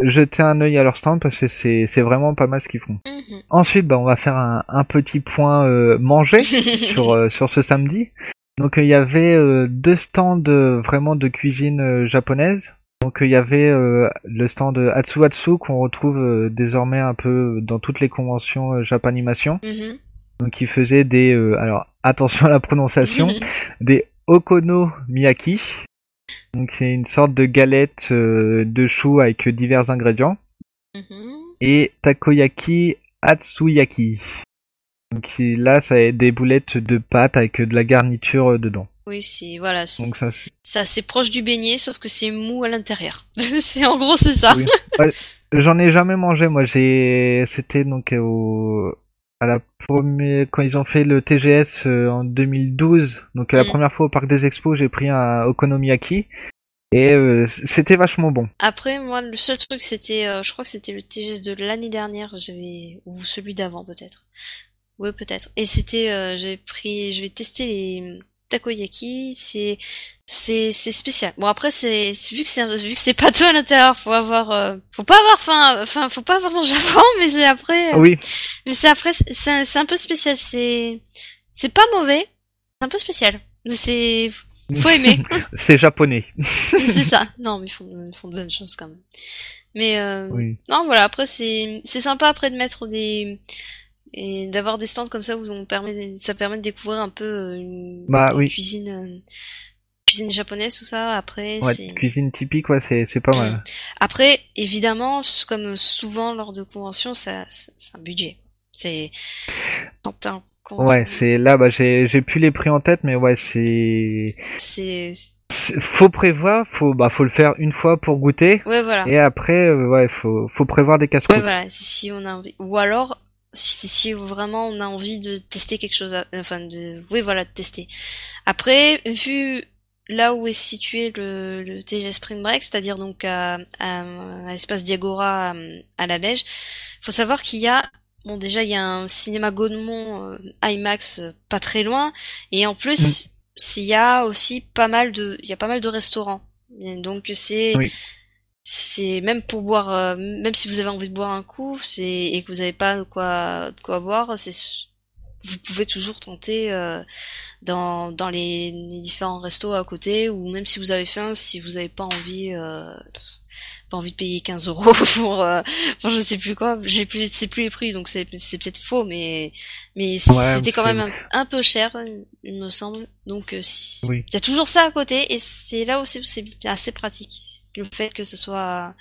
A: jetez un œil à leur stand parce que c'est, c'est vraiment pas mal ce qu'ils font.
D: Mhm.
A: Ensuite, bah, on va faire un, un petit point euh, manger sur, euh, sur ce samedi. Donc euh, il y avait euh, deux stands vraiment de cuisine japonaise. Donc il y avait le stand Atsuatsu qu'on retrouve désormais un peu dans toutes les conventions Japanimation.
D: Mhm.
A: Donc il faisait des alors attention à la prononciation des okonomiyaki. Donc c'est une sorte de galette euh, de choux avec divers ingrédients
D: Mhm.
A: et takoyaki atsuyaki. Donc là ça a des boulettes de pâte avec de la garniture euh, dedans.
D: Oui, c'est voilà, c'est
A: Donc ça c'est-
D: c'est assez proche du beignet, sauf que c'est mou à l'intérieur. c'est en gros c'est ça.
A: Oui. Ouais, j'en ai jamais mangé moi, j'ai c'était donc au à la première quand ils ont fait le TGS euh, en 2012. Donc la
D: Mm.
A: première fois au parc des expos, j'ai pris un okonomiyaki et euh, c'était vachement bon.
D: Après, moi, le seul truc, c'était, euh, je crois que c'était le TGS de l'année dernière, j'avais, ou celui d'avant peut-être. Ouais, peut-être. Et c'était, euh, j'avais pris, je vais tester les takoyaki, c'est, c'est, c'est spécial. Bon après, c'est, vu que c'est, vu que c'est pas tout à l'intérieur, faut avoir, euh, faut pas avoir faim, enfin, faut pas avoir mangé avant, mais c'est après, euh,
A: Oui,
D: mais c'est après, c'est, c'est un, c'est un peu spécial, c'est, c'est pas mauvais, c'est un peu spécial. C'est, faut aimer.
A: c'est japonais.
D: c'est ça. Non, mais ils font, ils font de bonnes choses quand même. Mais euh,
A: Oui.
D: non, voilà. Après, c'est c'est sympa après de mettre des et d'avoir des stands comme ça où on permet, ça permet de découvrir un peu euh, une,
A: Bah,
D: une
A: oui.
D: cuisine, euh, cuisine japonaise tout ça. Après,
A: Ouais,
D: c'est
A: cuisine typique, ouais, c'est c'est pas mal.
D: après évidemment, comme souvent lors de conventions, ça c'est un budget. C'est
A: Ouais, c'est là, bah j'ai j'ai plus les prix en tête, mais ouais, c'est
D: c'est
A: faut prévoir, faut bah faut le faire une fois pour goûter,
D: ouais voilà.
A: et après, euh, ouais, faut faut prévoir des
D: Ouais,
A: casse-croûtes.
D: voilà, si on a envie. Ou alors, si, si vraiment on a envie de tester quelque chose, à- enfin de, oui, voilà, de tester. Après, vu là où est situé le, le TG Spring Break, c'est-à-dire donc à, à, à l'espace Diagora à, à la Beige, faut savoir qu'il y a, bon déjà il y a un cinéma Gaudemont euh, IMAX euh, pas très loin, et en plus s'il y a aussi pas mal de, il y a pas mal de restaurants. Et donc c'est
A: Oui.
D: C'est même pour boire euh, même si vous avez envie de boire un coup c'est et que vous n'avez pas de quoi de quoi boire c'est vous pouvez toujours tenter euh, dans dans les, les différents restos à côté ou même si vous avez faim si vous n'avez pas envie euh, pas envie de payer 15 euros pour euh, pour je sais plus quoi j'ai plus c'est plus les prix donc c'est c'est peut-être faux mais mais c'était quand même un, un peu cher il me semble donc euh,
A: Oui.
D: il y a toujours ça à côté et c'est là aussi où c'est assez pratique le fait que ce soit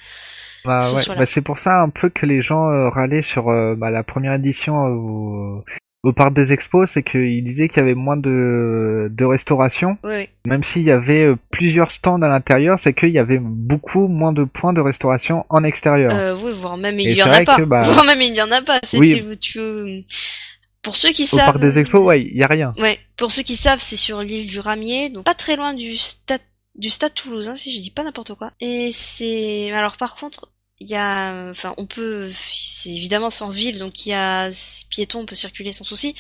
A: Bah, ouais,
D: soit
A: bah, c'est pour ça un peu que les gens euh, râlaient sur euh, bah, la première édition euh, au, au parc des expos, c'est qu'il disait qu'il y avait moins de, de restauration.
D: Oui.
A: Même s'il y avait plusieurs stands à l'intérieur, c'est qu'il y avait beaucoup moins de points de restauration en extérieur.
D: Euh, oui, voire même il
A: Et
D: y
A: c'est
D: en a pas.
A: que, bah,
D: Voire même il y en a pas. C'est
A: Oui.
D: tu, tu- Pour ceux qui
A: Au
D: savent.
A: parc des expos, ouais, il y a rien.
D: Ouais, pour ceux qui savent, c'est sur l'île du Ramier, donc pas très loin du stade du stade toulousain, si je dis pas n'importe quoi. Et c'est alors par contre, il y a enfin on peut c'est évidemment en ville donc il y a c'est piéton, on peut circuler sans souci.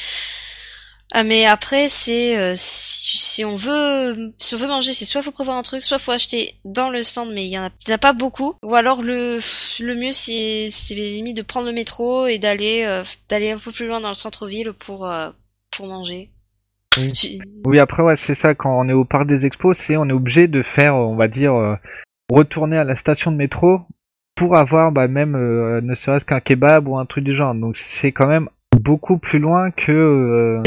D: Ah, mais après c'est euh, si, on veut si on veut manger, c'est soit faut prévoir un truc, soit faut acheter dans le stand mais il y en a, pas beaucoup ou alors le le mieux c'est c'est limite de prendre le métro et d'aller euh, d'aller un peu plus loin dans le centre-ville pour euh, pour manger.
A: Oui. Après, ouais, c'est ça, quand on est au parc des expos, c'est on est obligé de faire, on va dire, euh, retourner à la station de métro pour avoir bah, même euh, ne serait-ce qu'un kebab ou un truc du genre. Donc c'est quand même beaucoup plus loin que euh,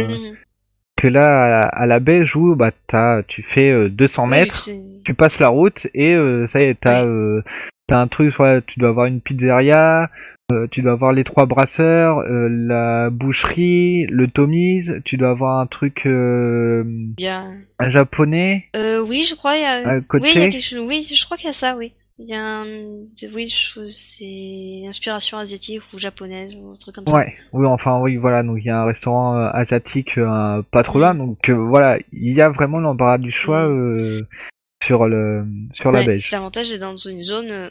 A: que là à, à la Belge où bah t'as tu fais euh, 200
D: Oui,
A: mètres, tu passes la route et euh, ça y est t'as
D: Oui.
A: euh, t'as un truc tu dois avoir une pizzeria euh, tu dois avoir les trois brasseurs euh, la boucherie le Tommy's tu dois avoir un truc euh,
D: bien.
A: un japonais
D: Euh, oui, je crois il y a.
A: à côté
D: Oui, il y a quelque chose. Oui, je crois qu'il y a ça. Oui. Il y a un. Oui, je- c'est inspiration asiatique ou japonaise ou un truc comme ça.
A: ouais oui enfin oui voilà donc il y a un restaurant asiatique pas trop loin donc voilà il y a vraiment l'embarras du choix sur le sur la
D: Ouais, c'est l'avantage d'être dans une zone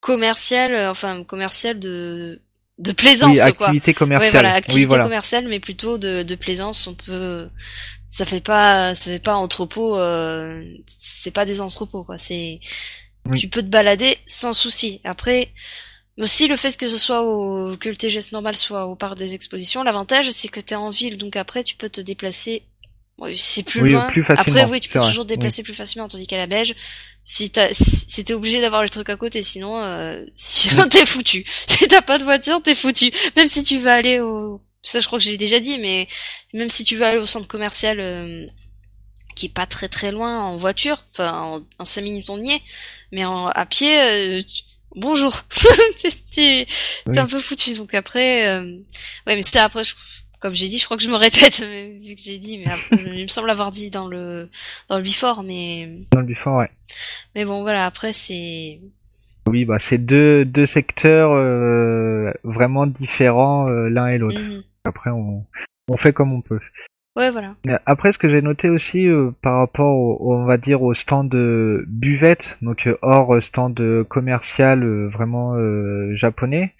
D: commerciale, euh, enfin commerciale de de plaisance
A: oui
D: quoi.
A: activité commerciale
D: Ouais, voilà, activité
A: oui voilà
D: commerciale, mais plutôt de, de plaisance. On peut, ça fait pas, ça fait pas entrepôt. Euh, c'est pas des entrepôts, quoi. C'est,
A: Oui.
D: tu peux te balader sans souci. Après, aussi le fait que ce soit au, que le TGS normal soit au parc des expositions, l'avantage c'est que t'es en ville, donc après tu peux te déplacer. C'est plus
A: Oui,
D: loin.
A: plus facilement,
D: Après, oui, tu peux toujours te déplacer plus facilement, tandis qu'à la Belge, si t'as, si t'es obligé d'avoir le truc à côté, sinon, euh, sinon t'es foutu. Si t'as pas de voiture, t'es foutu. Même si tu veux aller au, ça je crois que j'ai déjà dit, mais même si tu veux aller au centre commercial, euh, qui est pas très très loin en voiture, enfin en, en 5 minutes on y est, mais en, à pied, euh, tu- bonjour, t'es t'es-
A: Oui.
D: t'es un peu foutu. Donc après, euh, ouais, mais c'est après, je- comme j'ai dit, je crois que je me répète vu que j'ai dit, mais il me semble avoir dit dans le dans le before, mais
A: dans le Bifort, ouais
D: mais bon voilà, après c'est
A: Oui, bah c'est deux deux secteurs euh, vraiment différents euh, l'un et l'autre.
D: Mhm.
A: Après, on on fait comme on peut.
D: ouais voilà.
A: Après, ce que j'ai noté aussi euh, par rapport, au, on va dire, au stand de buvette, donc hors stand commercial vraiment japonais,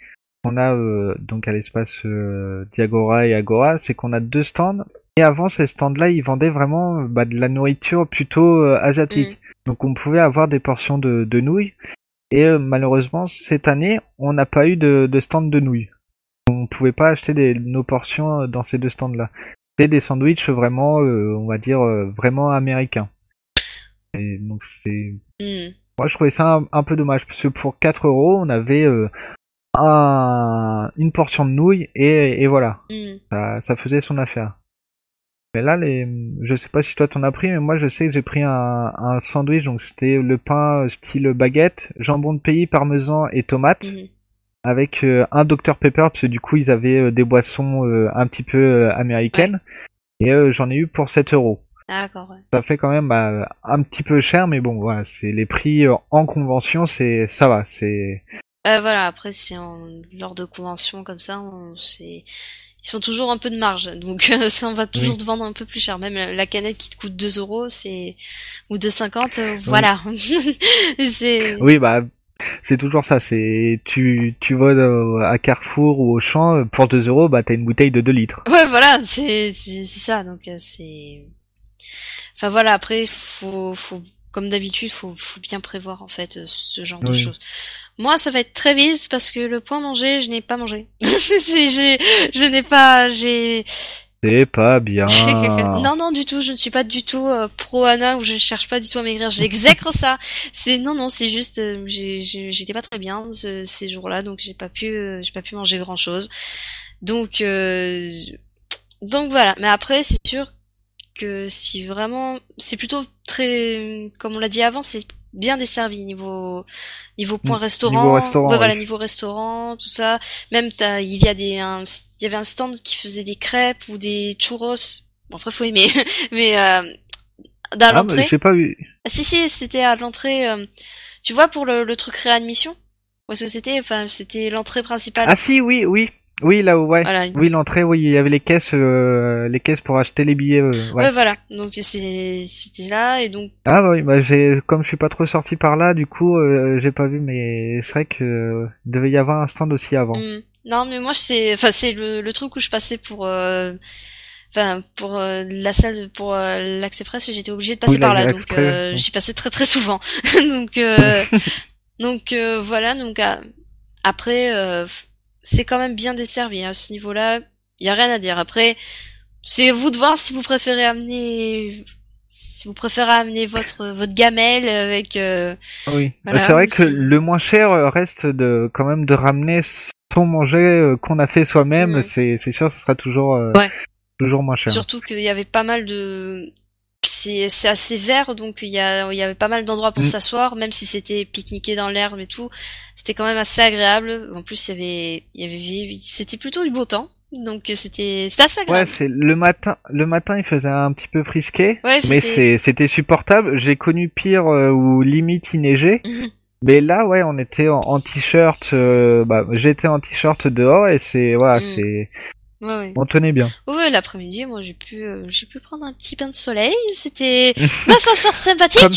A: on a euh, donc à l'espace euh, Diagora et Agora, c'est qu'on a deux stands. Et avant ces stands-là, ils vendaient vraiment euh, bah, de la nourriture plutôt euh, asiatique. Donc on pouvait avoir des portions de, de nouilles. Et malheureusement, cette année, on n'a pas eu de, de stand de nouilles. On pouvait pas acheter des, nos portions dans ces deux stands-là. C'était des sandwichs vraiment, on va dire, vraiment américains. Et donc c'est...
D: Mhm.
A: Moi je trouvais ça un, un peu dommage, parce que pour 4 euros, on avait euh, un, une portion de nouilles, et, et voilà,
D: Mhm.
A: ça, ça faisait son affaire. Mais là, les, je sais pas si toi t'en as pris, mais moi je sais que j'ai pris un, un sandwich, donc c'était le pain euh, style baguette, jambon de pays, parmesan et tomate,
D: Mhm.
A: avec euh, un Dr Pepper, parce que du coup ils avaient euh, des boissons euh, un petit peu américaines, et j'en ai eu pour 7 euros.
D: D'accord. Ouais.
A: Ça fait quand même bah, un petit peu cher, mais bon, voilà, c'est les prix en convention, c'est ça va, c'est
D: Euh, voilà, après c'est en lors de conventions comme ça, on, c'est ils sont toujours un peu de marge, donc euh, ça on va toujours te vendre un peu plus cher. Même la la canette qui te coûte 2 euros, c'est ou 2,50, euh, voilà. c'est
A: oui bah c'est toujours ça, c'est tu tu vas euh, à Carrefour ou au champ pour 2 euros, bah t'as une bouteille de 2 litres.
D: ouais, voilà, c'est c'est c'est ça. Donc c'est enfin voilà. Après, faut faut comme d'habitude, faut faut bien prévoir en fait ce genre de
A: Oui.
D: choses. Moi, ça va être très vite parce que le point manger, je n'ai pas mangé. Je n'ai pas, j'ai,
A: C'est pas bien.
D: non, non, du tout. Je ne suis pas du tout euh, pro Anna ou je cherche pas du tout à maigrir. J'exècre ça. C'est non, non, c'est juste, euh, j'étais pas très bien ce- ces jours-là, donc j'ai pas pu, euh, j'ai pas pu manger grand chose. Donc, euh, donc voilà. Mais après, c'est sûr que si vraiment, c'est plutôt très, comme on l'a dit avant, c'est bien desservi niveau niveau point restaurant.
A: Niveau restaurant,
D: Ouais, voilà,
A: oui.
D: niveau restaurant, tout ça. Même t'as, il y a des, un- il y avait un stand qui faisait des crêpes ou des churros. Bon après faut aimer, mais euh, dans
A: Ah, mais
D: l'entrée.
A: j'ai pas vu.
D: Ah, si si, c'était à l'entrée. euh, tu vois pour le, le truc réadmission? Où est-ce que c'était? Enfin, c'était l'entrée principale.
A: Ah si, oui, oui. Oui, là où, ouais.
D: Voilà.
A: Oui, l'entrée, oui, il y avait les caisses, euh, les caisses pour acheter les billets. euh, ouais.
D: Ouais, voilà. Donc c'était là et donc
A: Ah oui, bah j'ai, comme je suis pas trop sorti par là, du coup, euh, j'ai pas vu, mais c'est vrai que euh, il devait y avoir un stand aussi avant.
D: hmm. non, mais moi c'est enfin c'est le, le truc où je passais pour euh, enfin pour euh, la salle pour euh, l'accès presse, j'étais obligée de passer
A: Oui,
D: par là. Donc euh,
A: oui.
D: j'y passais très très souvent. donc euh, donc euh, voilà, donc après euh, c'est quand même bien desservi hein, à ce niveau-là. Il y a rien à dire. Après c'est à vous de voir si vous préférez amener si vous préférez amener votre votre gamelle avec euh,
A: Oui.
D: Voilà,
A: Bah, c'est vrai que le moins cher euh, reste de, quand même de ramener son manger euh, qu'on a fait soi-même.
D: Mhm.
A: C'est, c'est sûr, ce sera toujours, euh,
D: Ouais.
A: toujours moins cher.
D: Surtout qu'il y avait pas mal de c'est c'est assez vert donc il y a il y avait pas mal d'endroits pour
A: Mm.
D: s'asseoir même si c'était pique-niquer dans l'herbe et tout c'était quand même assez agréable en plus il y avait il y avait c'était plutôt du beau temps donc c'était c'était assez
A: Ouais,
D: agréable
A: c'est le matin. Le matin, il faisait un petit peu frisqué,
D: Ouais,
A: mais
D: c'est-
A: c'était supportable. J'ai connu pire euh, où limite il neigeait.
D: Mhm.
A: Mais là, ouais, on était en, en t-shirt. euh, bah, j'étais en t-shirt dehors et c'est, voilà,
D: Mm.
A: c'est,
D: ouais ouais
A: on tenait bien.
D: ouais l'après-midi moi j'ai pu euh, j'ai pu prendre un petit bain de soleil c'était ma foi fort sympathique
A: Comme,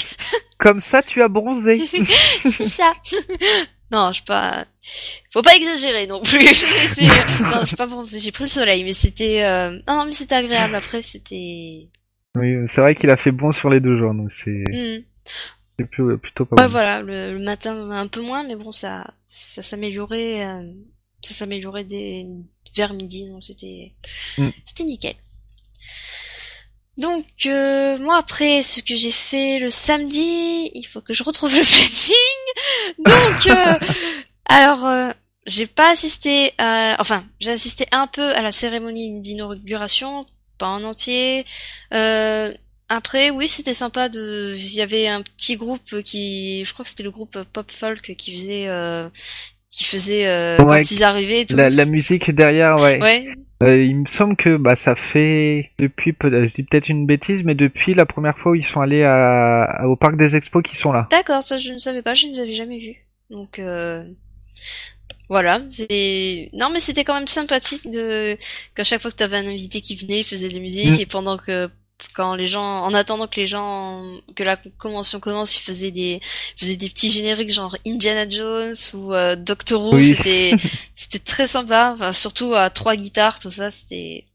A: comme ça, tu as bronzé.
D: c'est ça. non, je suis pas. Faut pas exagérer non plus. C'est- non, je suis pas bronzée. J'ai pris le soleil, mais c'était. euh, Non, non, mais c'était agréable. Après, c'était.
A: oui, c'est vrai qu'il a fait bon sur les deux jours, donc c'est,
D: Hmm.
A: c'est plus- plutôt pas
D: Ouais, voilà. Le, le matin un peu moins, mais bon, ça, ça s'améliorait. euh, Ça s'améliorait des vers midi, donc c'était.
A: Mm.
D: C'était nickel. Donc euh, moi après ce que j'ai fait le samedi, il faut que je retrouve le planning. Donc euh, alors euh, j'ai pas assisté à enfin, j'ai assisté un peu à la cérémonie d'inauguration, pas en entier. Euh, après oui, c'était sympa de il y avait un petit groupe qui je crois que c'était le groupe Pop Folk qui faisait euh, qui faisait euh,
A: Ouais,
D: quand ils arrivaient et tout.
A: La, la musique derrière, ouais.
D: Ouais,
A: Euh, il me semble que bah ça fait depuis je dis peut-être une bêtise mais depuis la première fois où ils sont allés à, à- au parc des expos qui sont là.
D: D'accord, ça je ne savais pas, je ne les avais jamais vus. Donc euh, voilà, c'est non mais c'était quand même sympathique de qu'à chaque fois que tu avais un invité qui venait, il faisait de la musique
A: Mm.
D: et pendant que quand les gens en attendant que les gens que la convention commence, ils faisaient des ils faisaient des petits génériques genre Indiana Jones ou euh, Doctor Who,
A: Oui.
D: c'était c'était très sympa, enfin surtout à trois guitares, tout ça, c'était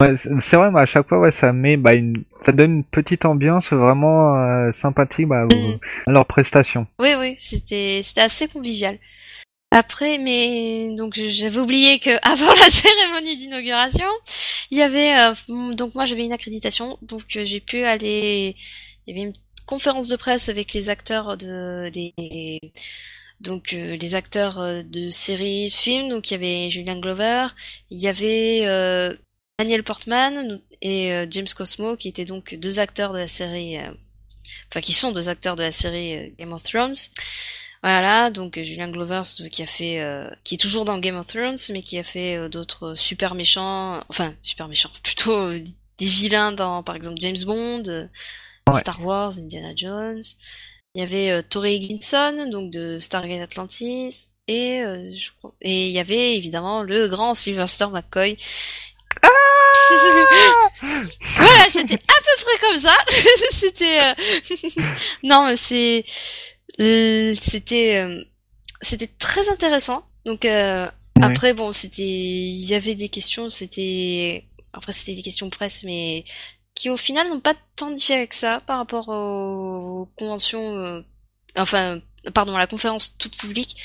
A: Ouais, c'est vrai mais à chaque fois ouais ça met bah une ça donne une petite ambiance vraiment euh, sympathique bah,
D: Mhm.
A: à leur prestation.
D: Oui, oui, c'était c'était assez convivial. Après, mais donc j'avais oublié que avant la cérémonie d'inauguration, il y avait euh, donc moi j'avais une accréditation, donc euh, j'ai pu aller. Il y avait une conférence de presse avec les acteurs de des donc euh, les acteurs euh, de séries, de films. Donc il y avait Julian Glover, il y avait euh, Daniel Portman et James Cosmo qui étaient donc deux acteurs de la série. enfin qui sont deux acteurs de la série Game of Thrones. Voilà, donc euh, Julian Glover qui a fait, euh, qui est toujours dans Game of Thrones, mais qui a fait euh, d'autres euh, super méchants, enfin super méchants, plutôt euh, des vilains dans, par exemple James Bond,
A: Ouais.
D: Star Wars, Indiana Jones. Il y avait Tori Higginson, donc de Stargate Atlantis, et euh, je crois, et il y avait évidemment le grand Sylvester McCoy. voilà, j'étais à peu près comme ça. C'était euh, non, mais c'est c'était euh, c'était très intéressant. Donc euh,
A: Oui.
D: après bon, c'était il y avait des questions, c'était après c'était des questions presse mais qui au final n'ont pas tant différé que ça par rapport aux conventions euh, enfin pardon, à la conférence toute publique.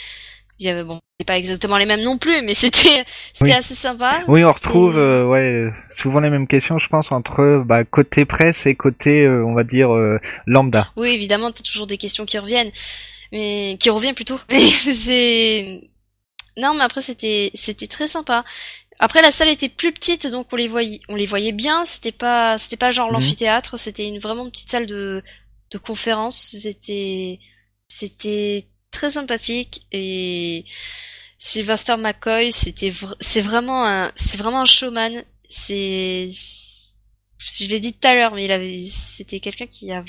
D: Il y avait bon, c'est pas exactement les mêmes non plus, mais c'était c'était
A: Oui.
D: assez sympa.
A: Oui, on retrouve euh, ouais souvent les mêmes questions je pense entre bah, côté presse et côté euh, on va dire euh, lambda.
D: Oui, évidemment, t'as toujours des questions qui reviennent, mais qui reviennent plutôt. c'est non, mais après c'était c'était très sympa. Après la salle était plus petite, donc on les voyait on les voyait bien. C'était pas c'était pas genre
A: Mhm.
D: l'amphithéâtre, c'était une vraiment petite salle de de conférence. C'était C'était très sympathique et Sylvester McCoy, c'était c'est vraiment un c'est vraiment un showman. C'est je l'ai dit tout à l'heure, mais il avait c'était quelqu'un qui a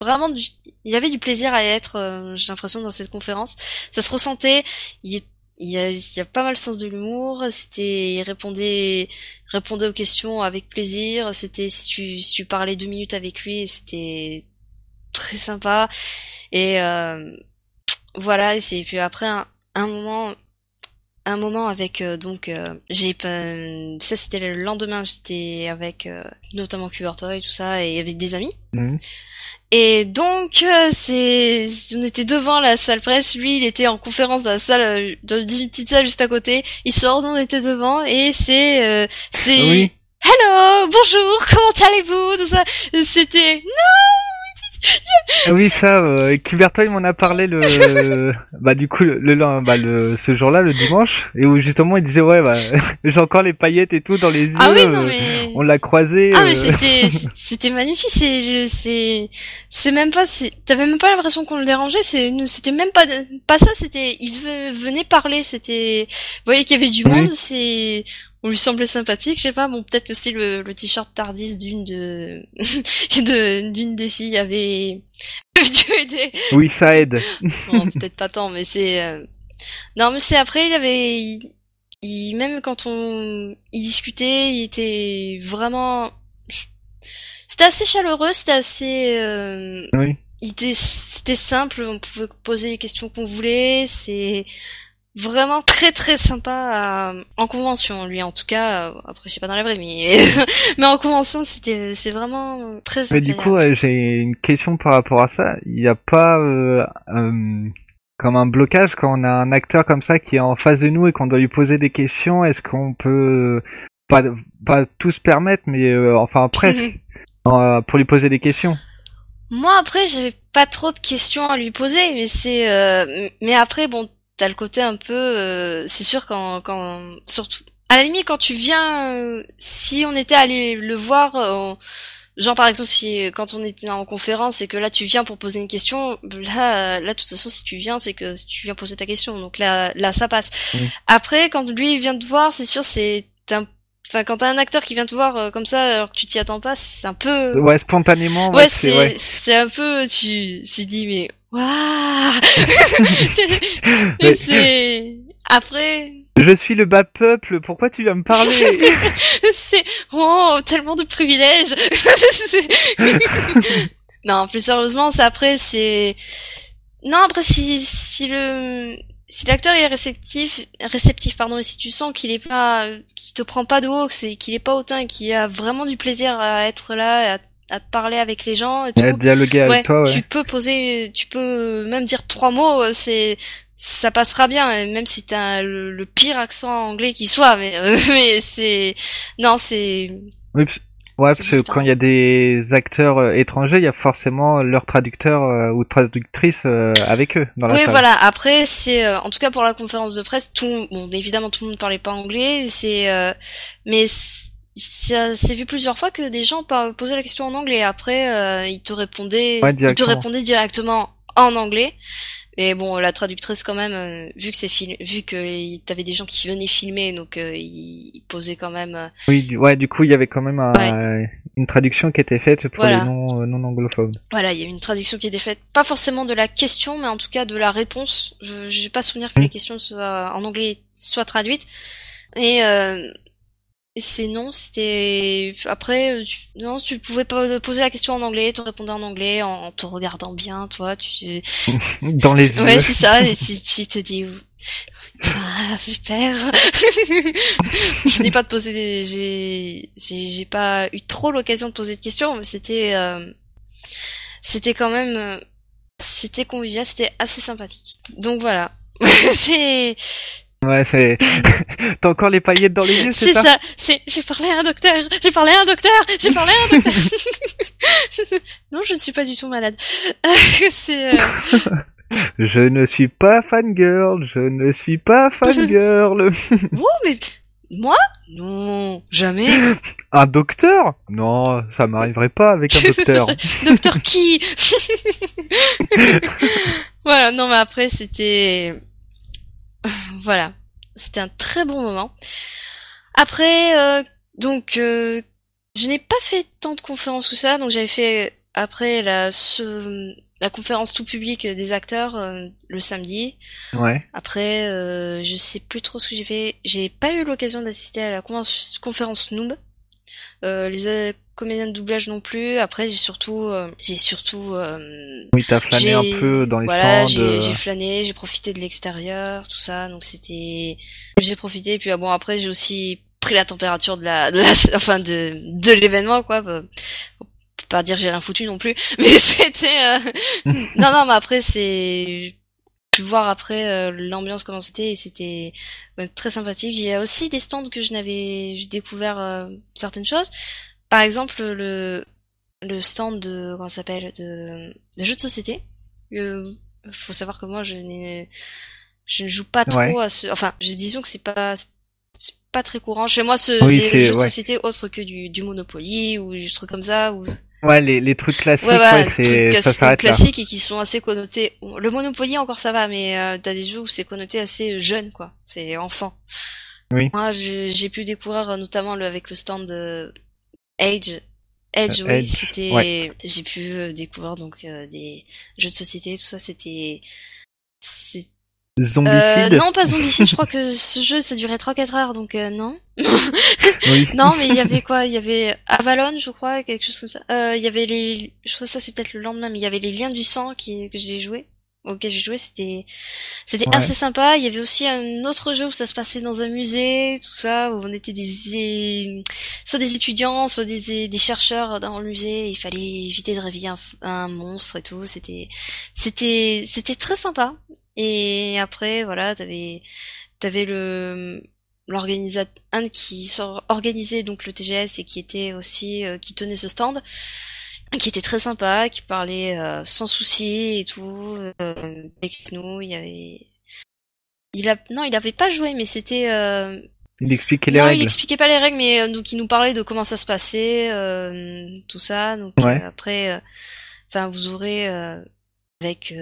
D: vraiment du, il avait du plaisir à être. Euh, j'ai l'impression dans cette conférence, ça se ressentait. Il, a, il y a pas mal de sens de l'humour. C'était, il répondait, répondait aux questions avec plaisir. C'était si tu, si tu parlais deux minutes avec lui, c'était très sympa. Et euh, voilà. Et c'est puis après un, un moment un moment avec euh, donc euh, j'ai ça c'était le lendemain j'étais avec euh, notamment Cubertoy et tout ça et avec des amis
A: Mhm.
D: et donc c'est on était devant la salle presse lui il était en conférence dans la salle dans une petite salle juste à côté il sort on était devant et c'est c'est
A: Ah Oui.
D: hello bonjour comment allez-vous? Tout ça c'était
A: Ah oui, ça, euh, Cubertoy m'en a parlé le, bah du coup le, le- bah, le ce jour-là, le dimanche, et où justement il disait ouais, bah j'ai encore les paillettes et tout dans les yeux.
D: ah oui
A: euh,
D: non mais
A: On l'a croisé.
D: Ah mais
A: euh,
D: c'était c'était magnifique c'est je- c'est c'est même pas c'est t'avais même pas l'impression qu'on le dérangeait c'est c'était même pas pas ça c'était il ve- venait parler c'était vous voyez qu'il y avait du
A: Oui.
D: monde c'est on lui semblait sympathique je sais pas bon peut-être aussi le, le t-shirt Tardis d'une de de d'une des filles avait dû aider
A: Oui, ça aide.
D: Bon, peut-être pas tant, mais c'est. euh, Non, mais c'est après, il avait. il- il- Même quand on. Il discutait, il était vraiment. C'était assez chaleureux, c'était assez. euh,
A: Oui.
D: il était... C'était simple, on pouvait poser les questions qu'on voulait, c'est. Vraiment très très sympa à- en convention lui en tout cas euh, après je sais pas dans la vraie mais mais en convention c'était c'est vraiment très
A: Mais du coup, euh, j'ai une question par rapport à ça. Il n'y a pas euh, euh, comme un blocage quand on a un acteur comme ça qui est en face de nous et qu'on doit lui poser des questions. Est-ce qu'on peut pas pas tout se permettre, mais euh, enfin presque euh, pour lui poser des questions?
D: Moi après j'avais pas trop de questions à lui poser mais c'est euh, mais après bon t'as le côté un peu euh, c'est sûr quand quand surtout à la limite quand tu viens euh, si on était allé le voir euh, genre par exemple si quand on était en conférence et que là tu viens pour poser une question là euh, là de toute façon si tu viens c'est que si tu viens poser ta question donc là là ça passe après quand lui il vient te voir c'est sûr c'est un enfin quand t'as un acteur qui vient te voir euh, comme ça alors que tu t'y attends pas c'est un peu
A: Ouais, spontanément.
D: Ouais,
A: c'est ouais.
D: c'est un peu tu tu dis mais waouh c'est après
A: Je suis le bas peuple. Pourquoi tu viens me parler
D: c'est oh tellement de privilèges non plus sérieusement c'est après c'est non après si si le si l'acteur est réceptif réceptif pardon et si tu sens qu'il est pas qu'il te prend pas de haut c'est qu'il est pas hautain qu'il a vraiment du plaisir à être là à, à parler avec les gens et tout
A: Ouais, Dialoguer avec
D: ouais,
A: toi, ouais.
D: tu peux poser, tu peux même dire trois mots, euh, c'est ça passera bien, même si t'as le, le pire accent anglais qui soit, mais euh, mais c'est non, c'est
A: Oui, ouais, parce que quand il y a des acteurs euh, étrangers, il y a forcément leur traducteur euh, ou traductrice euh, avec eux dans la
D: oui
A: salle.
D: voilà. Après c'est euh, en tout cas pour la conférence de presse, tout bon évidemment tout le monde parlait pas anglais, c'est euh, mais ça s'est vu plusieurs fois que des gens posaient la question en anglais. Après ils il te répondaient,
A: Ouais,
D: il te répondait directement en anglais. Mais bon, la traductrice quand même, euh, vu que c'est vu que t'avais des gens qui venaient filmer, donc euh, ils, ils posaient quand même. euh,
A: Oui, du, ouais, du coup, il y avait quand même un-
D: Ouais.
A: une traduction qui était faite pour
D: Voilà.
A: les non, euh, non anglophones.
D: voilà, il y a une traduction qui était faite, pas forcément de la question, mais en tout cas de la réponse. Je j'ai pas souvenir que
A: Mm.
D: les questions soient en anglais soient traduites. Et euh, et c'est non, c'était après euh, tu... non, tu pouvais pas poser la question en anglais, te répondais en anglais en, te regardant bien, toi, tu
A: Dans les yeux.
D: Ouais, c'est ça, et tu, tu te dis, ah, super. je n'ai pas de poser des, j'ai, j'ai, j'ai pas eu trop l'occasion de poser de questions, mais c'était, euh, c'était quand même, euh, c'était convivial, c'était assez sympathique. Donc voilà. c'est,
A: Ouais, c'est. T'as encore les paillettes dans les yeux, c'est
D: c'est
A: ça,
D: ça, c'est, j'ai parlé à un docteur, j'ai parlé à un docteur, j'ai parlé à un docteur. non, je ne suis pas du tout malade. c'est, euh,
A: Je ne suis pas fangirl, je ne suis pas fangirl.
D: Oh, mais moi? Non, jamais.
A: un docteur? Non, ça m'arriverait pas avec un docteur.
D: Docteur qui? Voilà, non mais après c'était voilà, c'était un très bon moment. Après euh, donc euh, je n'ai pas fait tant de conférences ou ça, donc j'avais fait après la ce, la conférence tout public des acteurs euh, le samedi.
A: Ouais.
D: Après euh, je sais plus trop ce que j'ai fait. J'ai pas eu l'occasion d'assister à la conférence Noob. Euh, les comédiens de doublage non plus. Après, j'ai surtout, euh, j'ai surtout. Euh,
A: oui, t'as flâné un peu dans les
D: voilà,
A: stands. Voilà,
D: j'ai flâné, j'ai profité de l'extérieur, tout ça. Donc c'était, j'ai profité. Puis ah, bon, après, j'ai aussi pris la température de la, de la enfin de de l'événement, quoi. Faut pas dire j'ai rien foutu non plus, mais c'était. non, non, mais après c'est pu voir après euh, l'ambiance comment c'était et c'était très sympathique. J'ai aussi des stands que je n'avais j'ai découvert euh, certaines choses. Par exemple le le stand de comment s'appelle de de jeux de société. Euh, faut savoir que moi je n'ai je ne joue pas trop à ce enfin, disons que c'est pas c'est pas très courant chez moi ce des jeux de société autres que du du Monopoly ou des trucs comme ça ou
A: Ouais, les, les trucs classiques, ouais, ouais, c'est ça s'arrête
D: classiques et qui sont assez connotés. Le Monopoly encore ça va, mais euh, t'as des jeux où c'est connoté assez jeune, quoi. C'est enfant.
A: Oui.
D: Moi, j'ai pu découvrir euh, notamment le, avec le stand de Age. Edge, oui, c'était. J'ai pu euh, découvrir donc euh, des jeux de société, tout ça. C'était.
A: Zombicide
D: euh, Non, pas Zombicide, je crois que ce jeu ça durait 3-4 heures, donc euh, non. oui. Non, mais il y avait quoi? Il y avait Avalon, je crois, quelque chose comme ça. Euh, il y avait les... Je crois que ça c'est peut-être le lendemain, mais il y avait les liens du sang qui... que j'ai joué auquel j'ai joué, c'était c'était assez sympa. Il y avait aussi un autre jeu où ça se passait dans un musée, tout ça, où on était des soit des étudiants, soit des, des chercheurs dans le musée. Il fallait éviter de réveiller un, un monstre et tout. C'était c'était c'était très sympa. Et après, voilà, t'avais, t'avais le, l'organisateur, un qui organisait donc le TGS et qui était aussi, euh, qui tenait ce stand, qui était très sympa, qui parlait euh, sans souci et tout, euh, avec nous, il y avait, il a, non, il avait pas joué, mais c'était,
A: il expliquait les
D: non,
A: règles.
D: il expliquait pas les règles, mais donc il nous parlait de comment ça se passait, tout ça. Donc après, enfin, vous aurez avec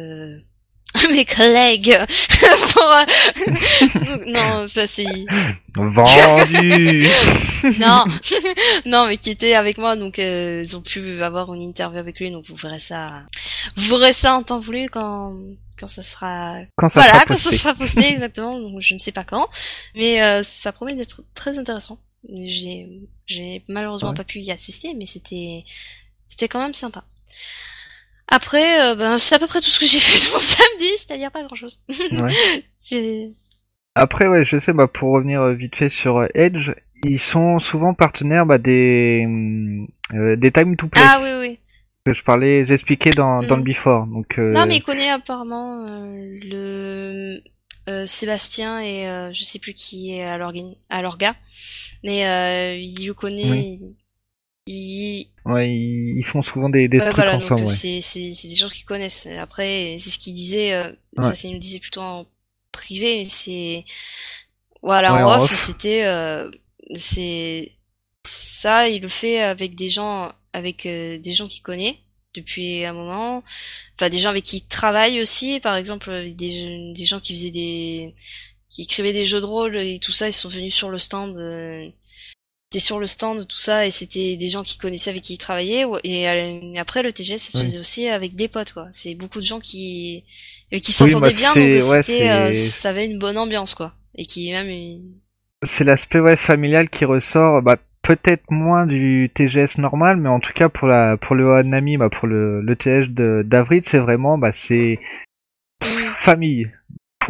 D: mes collègues pour non ça c'est
A: vendu.
D: Non non mais qui était avec moi donc euh, ils ont pu avoir une interview avec lui donc vous verrez ça vous verrez ça en temps voulu quand quand ça sera
A: quand ça
D: voilà
A: sera
D: quand ça sera posté exactement donc je ne sais pas quand mais euh, ça promet d'être très intéressant. J'ai j'ai malheureusement
A: Ouais.
D: pas pu y assister mais c'était c'était quand même sympa après, euh, ben, c'est à peu près tout ce que j'ai fait de mon samedi, c'est-à-dire pas grand-chose.
A: Ouais. Après, ouais, je sais, bah, pour revenir euh, vite fait sur euh, Edge, ils sont souvent partenaires bah, des hum, euh, des time to play
D: Ah oui, oui.
A: que je parlais, j'expliquais dans, dans le
D: Mm.
A: before. Donc, euh,
D: Non, mais il connaît apparemment euh, le euh, Sébastien et euh, je sais plus qui est à l'orga, mais euh, il le connaît. Il,
A: ouais, ils, ils font souvent des, des
D: Ouais,
A: trucs
D: voilà,
A: ensemble.
D: euh,
A: ouais.
D: c'est c'est c'est des gens qui connaissent. Après, c'est ce qu'il disait. euh. Ça, c'est il nous disait plutôt en privé. C'est voilà en off,
A: off.
D: c'était euh, c'est ça. Il le fait avec des gens avec euh, des gens qu'il connaît depuis un moment. Enfin, des gens avec qui il travaille aussi. Par exemple, des des gens qui faisaient des qui écrivaient des jeux de rôle et tout ça. Ils sont venus sur le stand. T'es sur le stand, tout ça, et c'était des gens qui connaissaient avec qui ils travaillaient. ouais, Et euh, après, le TGS, ça se
A: Oui.
D: faisait aussi avec des potes, quoi. C'est beaucoup de gens qui euh, qui s'entendaient
A: bah,
D: bien, donc
A: ouais,
D: c'était, euh,
A: c'est-
D: ça avait une bonne ambiance, quoi. Et qui même,
A: C'est l'aspect ouais familial qui ressort, bah peut-être moins du TGS normal, mais en tout cas pour la pour le Hanami, bah pour le le TGS de d'avril, c'est vraiment bah c'est famille.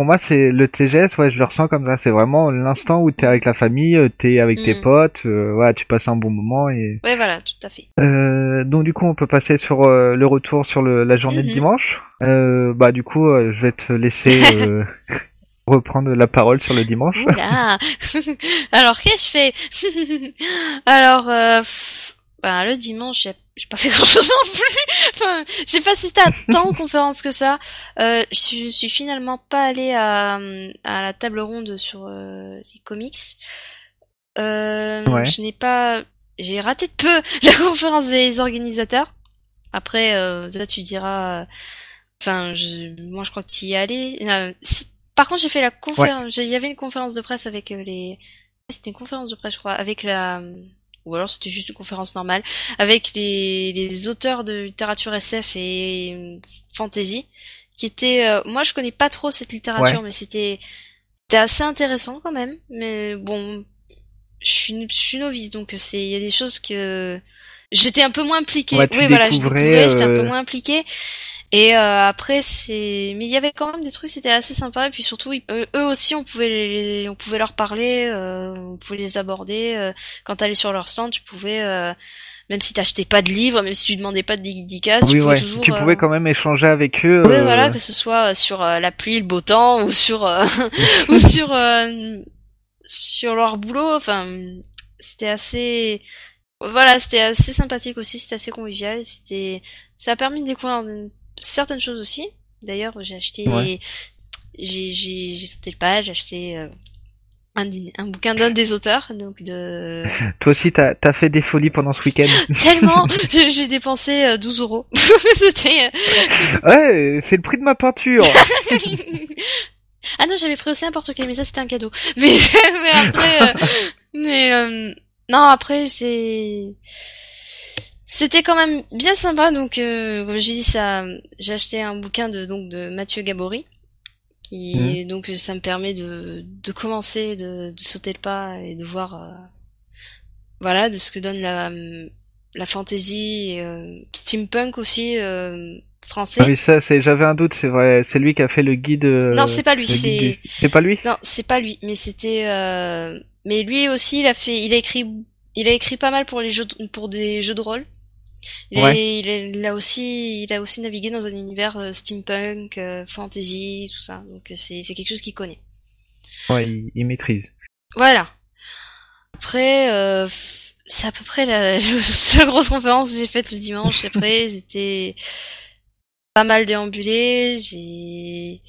A: Pour moi, c'est le TGS, ouais, je le ressens comme ça. C'est vraiment l'instant où t'es avec la famille, euh, t'es avec tes
D: Mm.
A: potes, euh, voilà, tu passes un bon moment et
D: ouais, voilà, tout à fait.
A: euh, donc du coup, on peut passer sur euh, le retour sur le, la journée de
D: Mhm.
A: dimanche. Bah du coup, je vais te laisser reprendre la parole sur le dimanche.
D: Alors, qu'est-ce que je fais? Alors, euh, ben, le dimanche, j'ai pas fait grand-chose non plus. enfin, j'ai pas assisté à tant de conférences que ça. Euh, je suis- finalement pas allée à, à la table ronde sur euh, les comics. Euh,
A: Ouais.
D: Je n'ai pas... J'ai raté de peu la conférence des organisateurs. Après, euh, ça, tu diras... Enfin, je, moi, je crois que tu y es allé. Euh, si- Par contre, j'ai fait la conférence. j'ai- Il y avait une conférence de presse avec euh, les. C'était une conférence de presse, je crois, avec la. Ou alors c'était juste une conférence normale avec les, les auteurs de littérature SF et euh, fantasy, qui étaient. euh, Moi, je connais pas trop cette littérature, mais c'était. C'était assez intéressant quand même. Mais bon, je suis, je suis novice, donc c'est. Il y a des choses que. J'étais un peu moins impliquée.
A: Ouais,
D: oui, voilà, je
A: découvrais,
D: découvrais, j'étais un peu
A: euh,
D: moins impliquée. Et euh, après c'est mais il y avait quand même des trucs c'était assez sympa et puis surtout ils- eux, aussi on pouvait les, on pouvait leur parler euh, on pouvait les aborder euh, quand t'allais sur leur stand tu pouvais euh, même si t'achetais pas de livres même si tu demandais pas de dédicaces tu
A: oui,
D: pouvais
A: ouais.
D: toujours
A: tu
D: euh,
A: pouvais quand même échanger avec eux.
D: oui
A: euh,
D: voilà que ce soit sur euh, la pluie le beau temps ou sur euh, ou sur euh, sur leur boulot enfin c'était assez voilà c'était assez sympathique aussi c'était assez convivial c'était ça a permis de découvrir certaines choses aussi d'ailleurs j'ai acheté
A: Ouais.
D: j'ai j'ai j'ai sauté le pas j'ai acheté euh, un, un bouquin d'un des auteurs donc de
A: Toi aussi, t'as as fait des folies pendant ce week-end.
D: tellement j'ai j'ai dépensé euh, 12 euros c'était euh,
A: ouais, c'est le prix de ma peinture.
D: ah non, j'avais pris aussi un porte-clés, mais ça c'était un cadeau. Mais, mais après, euh, mais euh, non, après c'est, c'était quand même bien sympa. Donc, euh, comme j'ai dit, ça, j'ai acheté un bouquin de donc de Mathieu Gabory, qui donc ça me permet de de commencer, de, de sauter le pas et de voir, euh, voilà, de ce que donne la la fantasy, euh, steampunk aussi. Euh, français.
A: Ah oui, ça, c'est, j'avais un doute, c'est vrai, c'est lui qui a fait le guide. euh,
D: non, c'est pas lui, c'est
A: du- C'est pas lui?
D: Non, c'est pas lui, mais c'était. Euh... Mais lui aussi, il a fait, il a écrit, il a écrit pas mal pour les jeux, pour des jeux de rôle. Il,
A: Ouais.
D: est- il, est- il a aussi, il a aussi navigué dans un univers euh, steampunk, euh, fantasy, tout ça. Donc euh, c'est, c'est quelque chose qu'il connaît.
A: Ouais, il, il maîtrise.
D: Voilà. Après, euh, c'est à peu près la, la seule grosse conférence que j'ai faite le dimanche. Après, c'était pas mal déambulé. J'ai,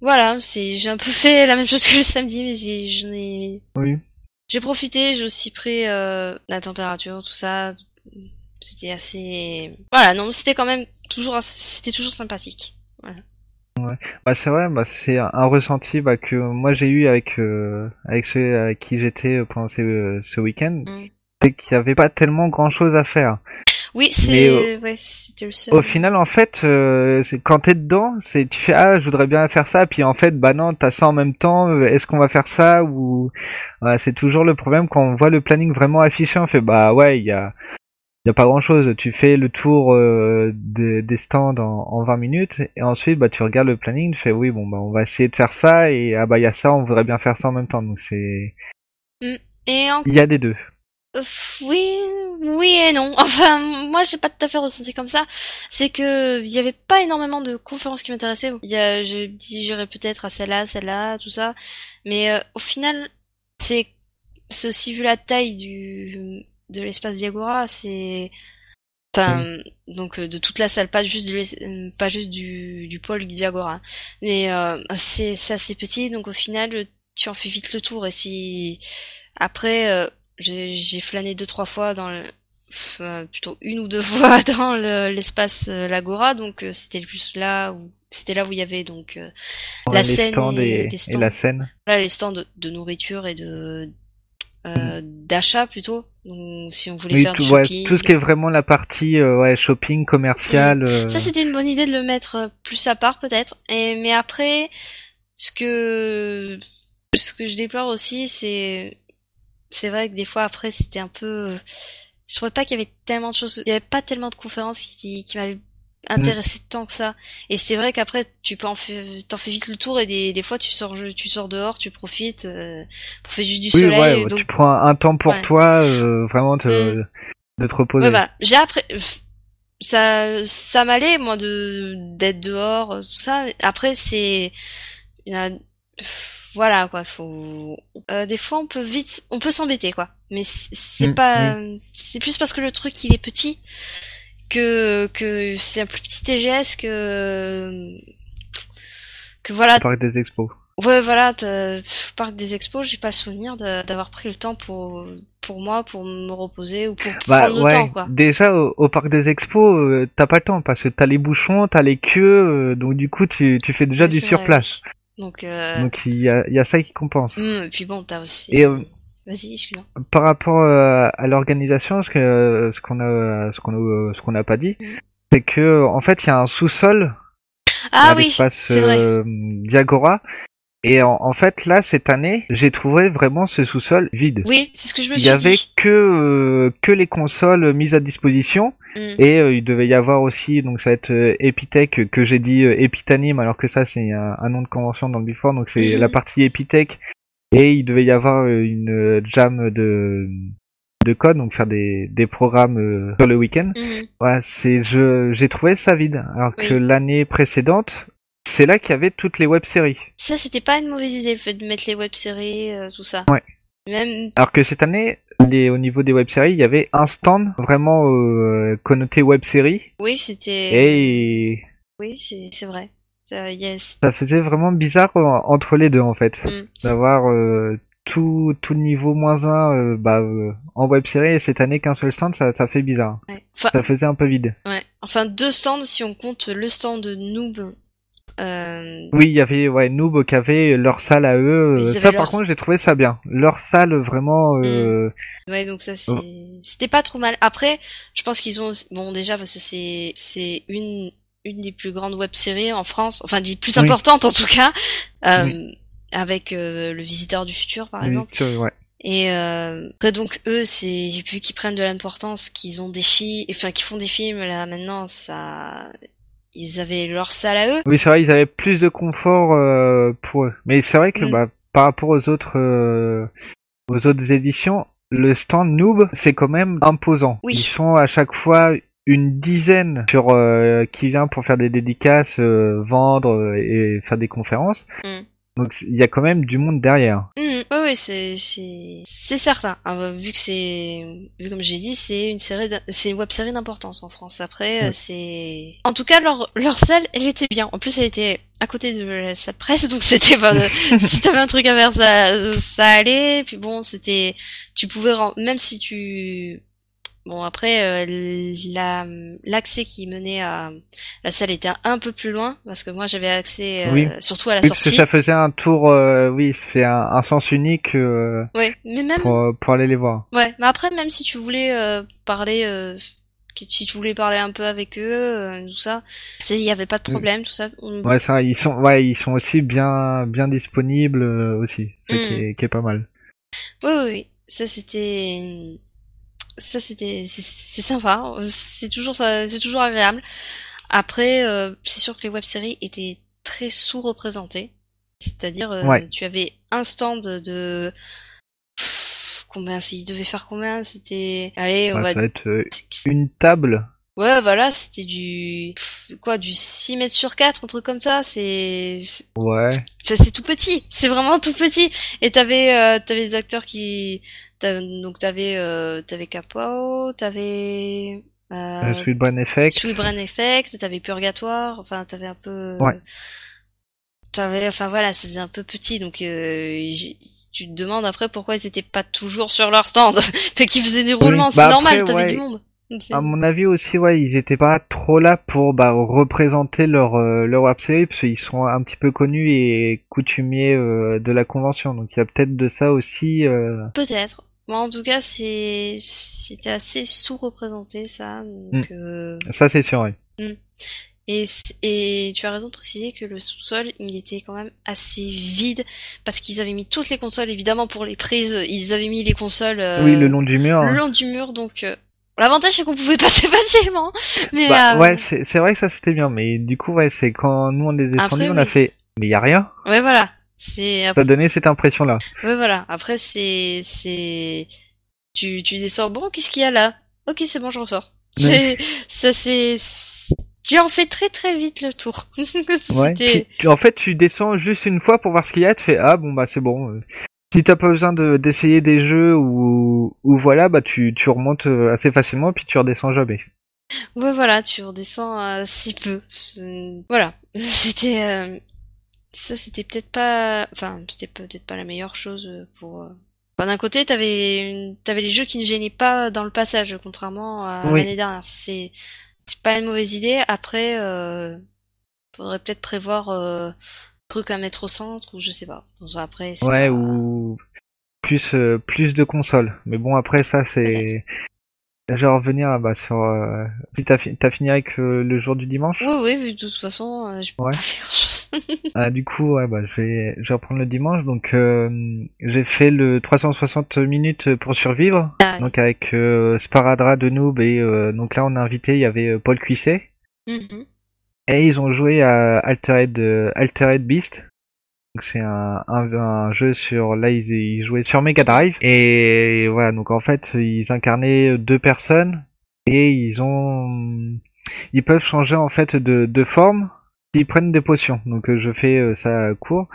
D: voilà, c'est, j'ai un peu fait la même chose que le samedi, mais j'ai, j'en ai,
A: Oui.
D: j'ai profité. J'ai aussi pris euh, la température, tout ça. C'était assez, voilà, non, c'était quand même toujours, c'était toujours sympathique.
A: Bah c'est vrai, bah c'est un, ressenti bah, que moi j'ai eu avec euh, avec ceux avec qui j'étais euh, pendant ce, ce week-end,
D: Mm.
A: c'est qu'il y avait pas tellement grand chose à faire.
D: Oui, c'est,
A: euh,
D: ouais, le seul.
A: Au final, en fait, euh, c'est quand t'es dedans, c'est tu fais ah je voudrais bien faire ça, puis en fait bah non t'as ça en même temps. euh, Est-ce qu'on va faire ça ou voilà, c'est toujours le problème quand on voit le planning vraiment affiché, on fait bah ouais il y a il y a pas grand chose. Tu fais le tour euh, des, des stands en, en 20 minutes et ensuite bah tu regardes le planning, tu fais oui bon bah on va essayer de faire ça et ah bah il y a ça, on voudrait bien faire ça en même temps. Donc c'est
D: Et en
A: il y a des deux.
D: Euh, Oui, oui et non. Enfin, moi, j'ai pas tout à fait ressenti comme ça. C'est que il y avait pas énormément de conférences qui m'intéressaient. Il y a, je dis, peut-être à celle-là, celle-là, tout ça. Mais euh, au final, c'est, c'est aussi vu la taille du de l'espace Diagora, c'est, enfin, donc euh, de toute la salle, pas juste l'es- euh, pas juste du du pôle Diagora. Mais euh, c'est c'est assez petit, donc au final, tu en fais vite le tour. Et si après euh, j'ai flâné deux trois fois dans le pff, euh, plutôt une ou deux fois dans le- l'espace euh, l'agora donc euh, c'était le plus là où c'était là où il y avait donc euh, La
A: les
D: scène
A: stands
D: et-
A: et,
D: les
A: et
D: stands.
A: la scène.
D: là les stands de, de nourriture et de euh, d'achat plutôt donc si on voulait
A: Oui,
D: faire
A: tout,
D: du
A: ouais,
D: shopping
A: tout ce qui est vraiment la partie euh, ouais, shopping, commercial. euh,
D: Ça, c'était une bonne idée de le mettre euh, plus à part, peut-être. Et mais après, ce que ce que je déplore aussi, c'est c'est vrai que des fois après, c'était un peu. Je trouvais pas qu'il y avait tellement de choses. Il y avait pas tellement de conférences qui qui m'avaient intéressé tant que ça. Et c'est vrai qu'après, tu peux en faire, t'en fais vite le tour et des, des fois tu sors, tu sors dehors, tu profites, euh, profiter juste du
A: Oui,
D: soleil.
A: ouais,
D: donc
A: tu prends un, temps pour
D: Ouais.
A: toi, euh, vraiment te,
D: Mm.
A: de te reposer.
D: Ouais, voilà. J'ai après, ça, ça m'allait, moi, de, d'être dehors, tout ça. Après, c'est, voilà, quoi, faut, euh, des fois, on peut vite, on peut s'embêter, quoi. Mais c'est c'est
A: Mm,
D: pas, c'est plus parce que le truc, il est petit, que, que c'est un plus petit TGS que, que voilà,
A: parc des expos.
D: Ouais, voilà, parc des expos, j'ai pas le souvenir d'avoir pris le temps pour pour moi pour me reposer ou pour
A: Bah
D: prendre le
A: ouais,
D: temps quoi.
A: déjà au, au parc des expos, euh, t'as pas le temps parce que t'as les bouchons, t'as les queues, euh, donc du coup tu, tu fais déjà
D: Oui,
A: du surplace.
D: Donc, euh...
A: Donc il y a, y a ça qui compense.
D: hum, et puis bon, t'as aussi.
A: Et,
D: Vas-y, excuse-moi.
A: Par rapport euh, à l'organisation, ce que ce qu'on a ce qu'on a ce qu'on n'a pas dit,
D: Mhm.
A: c'est que en fait il y a un sous-sol
D: Ah
A: à
D: oui,
A: l'espace
D: vrai.
A: euh, Diagora. Et en, en fait là cette année, j'ai trouvé vraiment ce sous-sol vide.
D: Oui, c'est ce que je me
A: Il
D: suis
A: y avait
D: dit.
A: que euh, que les consoles mises à disposition
D: Hum.
A: et euh, il devait y avoir aussi donc ça va être Epitech que j'ai dit euh, Epitanim alors que ça c'est un, un nom de convention dans le Before donc c'est
D: Mhm.
A: la partie Epitech et il devait y avoir euh, une euh, jam de de code donc faire des des programmes euh, sur le week-end. Voilà, c'est je j'ai trouvé ça vide alors
D: Oui.
A: que l'année précédente c'est là qu'il y avait toutes les web-séries.
D: Ça, c'était pas une mauvaise idée le fait de mettre les web-séries, euh, tout ça.
A: Ouais.
D: Même.
A: Alors que cette année, les, au niveau des web-séries, il y avait un stand vraiment euh, connoté web-série
D: Oui, c'était.
A: et
D: Oui, c'est vrai. Ça, yes.
A: ça faisait vraiment bizarre euh, entre les deux en fait.
D: Hum.
A: D'avoir euh, tout, tout niveau moins 1 bah, euh, en web-série et cette année qu'un seul stand, ça, ça fait bizarre.
D: Ouais. Enfin,
A: Ça faisait un peu vide.
D: ouais. Enfin, deux stands si on compte le stand de Noob. Euh,
A: Oui, il y avait ouais, Noob qui avait leur salle à eux.
D: Ils
A: euh, Ça
D: leur-
A: par contre, j'ai trouvé ça bien. Leur salle vraiment... Euh...
D: Ouais, donc ça
A: Oh.
D: c'était pas trop mal. Après, je pense qu'ils ont bon déjà parce que c'est c'est une une des plus grandes web-séries en France, enfin des plus
A: Oui.
D: importantes en tout cas, euh, avec euh, le Visiteur du futur par
A: oui,
D: exemple.
A: ouais.
D: Et euh, après donc eux, c'est vu qu'ils prennent de l'importance, qu'ils ont des filles, enfin qu'ils font des films là maintenant, ça, ils avaient leur salle à eux.
A: Oui, c'est vrai, ils avaient plus de confort euh, pour eux. Mais c'est vrai que
D: Mm.
A: bah, par rapport aux autres euh, aux autres éditions, le stand Noob, c'est quand même imposant.
D: Oui.
A: Ils sont à chaque fois une dizaine sur euh, qui vient pour faire des dédicaces, euh, vendre euh, et faire des conférences.
D: Mm.
A: Donc il y a quand même du monde derrière.
D: Mmh, oui, oui, c'est c'est c'est certain. Ah, bah, vu que c'est vu comme j'ai dit, c'est une série, c'est une web série d'importance en France. Après, euh,
A: Ouais.
D: c'est en tout cas leur leur salle, elle était bien. En plus, elle était à côté de la salle presse, donc c'était pas si t'avais un truc à faire, ça ça allait. Puis bon, c'était tu pouvais même si tu Bon après euh, la l'accès qui menait à la salle était un peu plus loin parce que moi j'avais accès euh,
A: Oui.
D: surtout à la
A: Oui, parce que
D: sortie.
A: ça faisait un tour, euh, oui, ça fait un, un sens unique euh,
D: Ouais, mais même
A: pour, euh, pour aller les voir.
D: Ouais, mais après, même si tu voulais euh, parler, euh, si tu voulais parler un peu avec eux, euh, tout ça, il y avait pas de problème, tout ça. On-
A: Ouais, ça, ils sont, ouais, ils sont aussi bien, bien disponibles euh, aussi, ce qui,
D: Mm.
A: est, qui est pas mal.
D: Oui, oui, oui. Ça, c'était, ça, c'était, c'est sympa. C'est toujours ça, c'est toujours agréable. Après, euh, c'est sûr que les web-séries étaient très sous-représentées. C'est-à-dire, euh,
A: Ouais.
D: tu avais un stand de Pff, combien, il devait faire combien C'était, allez, on
A: Ouais,
D: va
A: ça va être euh, une table.
D: Ouais, voilà, c'était du quoi, du 6 mètres sur 4, un truc comme ça. C'est,
A: Ouais.
D: c'est tout petit. C'est vraiment tout petit. Et t'avais, euh, t'avais des acteurs qui, donc t'avais, euh, t'avais Capo, t'avais euh,
A: Euh, Sweet Brain Effect.
D: Sweet Brain Effect, t'avais Purgatoire. Enfin, t'avais un peu.
A: Ouais.
D: T'avais, enfin voilà, ça faisait un peu petit, donc euh, tu te demandes après pourquoi ils étaient pas toujours sur leur stand, fait qu'ils faisaient des roulements. c'est
A: Bah
D: normal, t'avais
A: ouais.
D: du monde.
A: À mon avis aussi, ouais, ils étaient pas trop là pour bah, représenter leur euh, leur web série parce qu'ils sont un petit peu connus et coutumiers euh, de la convention. Donc il y a peut-être de ça aussi. euh,
D: Peut-être. Moi, en tout cas, c'est c'était assez sous-représenté ça. Donc,
A: Mm.
D: euh,
A: Ça c'est sûr. Ouais.
D: et c- et tu as raison de préciser que le sous-sol, il était quand même assez vide parce qu'ils avaient mis toutes les consoles. Évidemment, pour les prises, ils avaient mis les consoles euh,
A: Oui, le long du mur.
D: le
A: hein.
D: long du mur. Donc, euh, l'avantage c'est qu'on pouvait passer facilement. Mais
A: Bah,
D: euh,
A: ouais, c'est c'est vrai que ça c'était bien, mais du coup ouais, c'est quand nous on les descendus, on a
D: oui.
A: fait, mais y a rien.
D: ouais, voilà. C'est
A: Ça a donné cette impression là.
D: Ouais, voilà. Après, c'est, c'est, tu, tu descends. Bon, qu'est-ce qu'il y a là? Ok, c'est bon, je ressors. C'est, ça, c'est, tu en fais très très vite le tour.
A: Ouais.
D: C'était,
A: Tu- tu- en fait, tu descends juste une fois pour voir ce qu'il y a, tu fais ah bon bah c'est bon. euh. Si t'as pas besoin de d'essayer des jeux ou ou voilà, bah tu tu remontes euh, assez facilement et puis tu redescends jamais.
D: ouais, voilà, tu redescends assez peu. C'est- Voilà. C'était, euh, ça, c'était peut-être pas, enfin, c'était peut-être pas la meilleure chose pour, euh, Bah, d'un côté, t'avais t'avais les jeux qui ne gênaient pas dans le passage, contrairement à
A: Oui.
D: l'année dernière. C'est c'est pas une mauvaise idée. Après, euh, faudrait peut-être prévoir euh, un truc à mettre au centre ou je sais pas. Ça, après, c'est
A: Ouais,
D: pas-
A: ou plus euh, plus de consoles. Mais bon, après ça, c'est. Je vais revenir bah, sur. Euh... Si t'as fi- t'as fini avec euh, le jour du dimanche?
D: Oui, oui, vu de toute façon, euh, j'ai
A: Ouais.
D: pas fait grand chose.
A: Ah, du coup, ouais, bah, je vais, je vais reprendre le dimanche. Donc, euh, j'ai fait le 360 minutes pour survivre.
D: Ah,
A: Donc, avec euh, Sparadra de Noob et euh, donc là, on a invité, il y avait euh, Paul Cuisset.
D: mhm.
A: Et ils ont joué à Altered, euh, Altered Beast. Donc c'est un, un, un jeu sur là ils, ils jouaient sur Mega Drive et voilà donc en fait ils incarnaient deux personnes et ils ont ils peuvent changer en fait de, de forme s'ils prennent des potions donc euh, je fais euh, ça court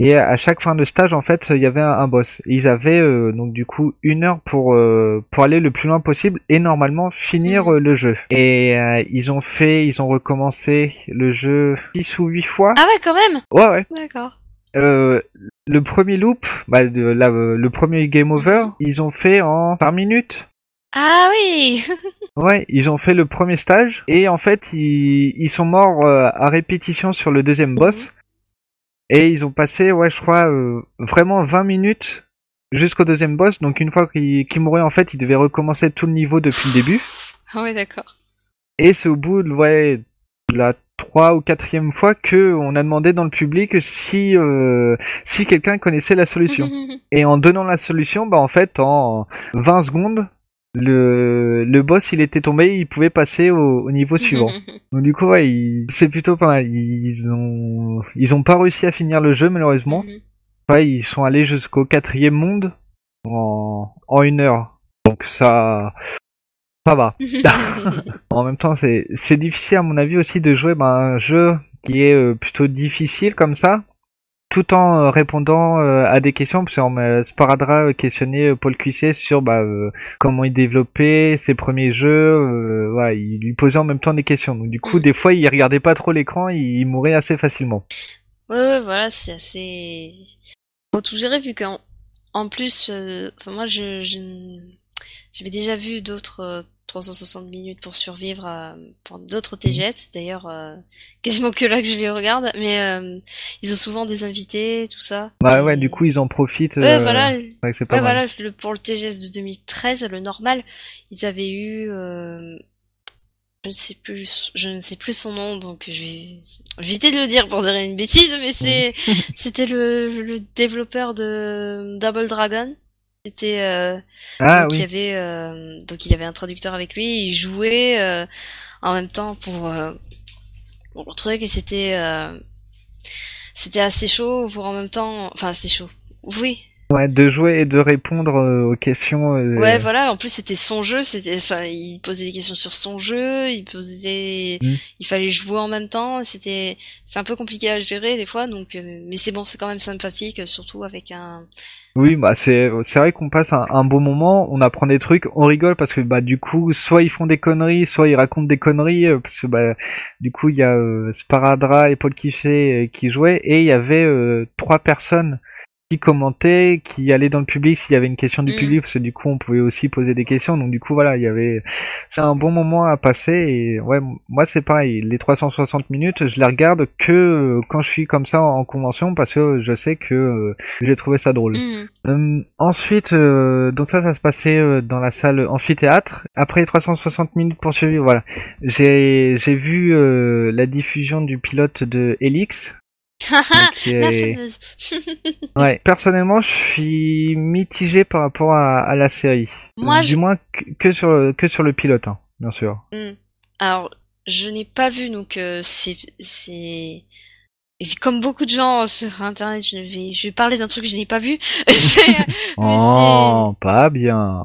A: et à chaque fin de stage en fait il y avait un, un boss et ils avaient euh, donc du coup une heure pour euh, pour aller le plus loin possible et normalement finir
D: Mhm.
A: euh, le jeu et ils ont fait ils ont recommencé le jeu six ou huit fois
D: Ah ouais, quand même.
A: ouais ouais
D: D'accord.
A: euh, le premier loop, bah, de, la- le premier game over,
D: Mhm.
A: ils ont fait en 5 minutes.
D: Ah oui.
A: Ouais, ils ont fait le premier stage et en fait ils, ils sont morts euh, à répétition sur le deuxième boss et ils ont passé, ouais, je crois euh, vraiment 20 minutes jusqu'au deuxième boss. Donc une fois qu'ils mouraient en fait, ils devaient recommencer tout le niveau depuis le début.
D: ah ouais, d'accord.
A: Et c'est au bout de ouais, de la trois ou quatrième fois que on a demandé dans le public si euh, si quelqu'un connaissait la solution. Et en donnant la solution, bah en fait, en 20 secondes, le, le boss il était tombé, il pouvait passer au, au niveau suivant. Donc du coup, ouais, il- c'est plutôt pas mal. Ils ont, ils ont pas réussi à finir le jeu malheureusement.
D: Mhm.
A: Ouais, ils sont allés jusqu'au quatrième monde en, en une heure. Donc ça, ça va. En même temps, c'est, c'est difficile à mon avis aussi de jouer bah, un jeu qui est euh, plutôt difficile comme ça, tout en euh, répondant euh, à des questions. Parce qu'on m'a Sparadra euh, questionnait euh, Paul Cuisset sur bah, euh, comment il développait ses premiers jeux. euh, voilà, il lui posait en même temps des questions. Donc du coup,
D: Mm.
A: des fois, il regardait pas trop l'écran, il, il mourait assez facilement.
D: Ouais, ouais, voilà, c'est assez. Faut tout gérer vu qu'en en plus, euh, enfin moi, je, je j'avais déjà vu d'autres euh, 360 minutes pour survivre pour d'autres TGS. D'ailleurs, euh, quasiment que là que je les regarde, mais euh, ils ont souvent des invités, tout ça.
A: Bah ouais, du coup, ils en profitent.
D: Ouais,
A: euh,
D: voilà.
A: que c'est pas
D: Ouais, voilà, le, pour le TGS de 2013, le normal, ils avaient eu, euh, je ne sais plus, je ne sais plus son nom, donc je vais éviter de le dire pour dire une bêtise, mais c'est, c'était le, le développeur de Double Dragon. C'était, euh,
A: Ah
D: donc il y avait, euh, donc il y avait un traducteur avec lui, il jouait euh, en même temps pour, euh, pour le truc et c'était, euh, c'était assez chaud pour en même temps, enfin assez chaud. Oui,
A: Ouais, de jouer et de répondre euh, aux questions. euh,
D: Ouais, voilà. En plus, c'était son jeu. C'était, enfin, il posait des questions sur son jeu. Il posait,
A: Mm.
D: il fallait jouer en même temps. C'était, c'est un peu compliqué à gérer des fois. Donc, euh, mais c'est bon, c'est quand même sympathique, surtout avec un.
A: Oui, bah c'est c'est vrai qu'on passe un, un bon moment, on apprend des trucs, on rigole parce que bah du coup soit ils font des conneries, soit ils racontent des conneries parce que bah du coup il y a euh, Sparadra et Paul Kiffé qui jouaient et il y avait trois personnes qui commentaient, qui allaient dans le public s'il y avait une question du
D: Mm.
A: public parce que du coup on pouvait aussi poser des questions donc du coup voilà il y avait c'est un bon moment à passer et ouais moi c'est pareil les 360 minutes je les regarde que euh, quand je suis comme ça en convention parce que je sais que euh, j'ai trouvé ça drôle.
D: Mm.
A: Euh, ensuite, euh, donc ça, ça se passait euh, dans la salle amphithéâtre. Après les 360 minutes pour survivre, voilà. J'ai j'ai vu euh, la diffusion du pilote de Helix.
D: La fameuse.
A: Ouais. Personnellement, je suis mitigé par rapport à, à la série.
D: Moi,
A: du
D: je...
A: moins que, sur que sur le pilote, hein, bien sûr.
D: Mm. alors, je n'ai pas vu, donc c'est, c'est. Comme beaucoup de gens sur Internet, je vais, je vais parler d'un truc que je n'ai pas vu. Mais
A: Oh, pas bien.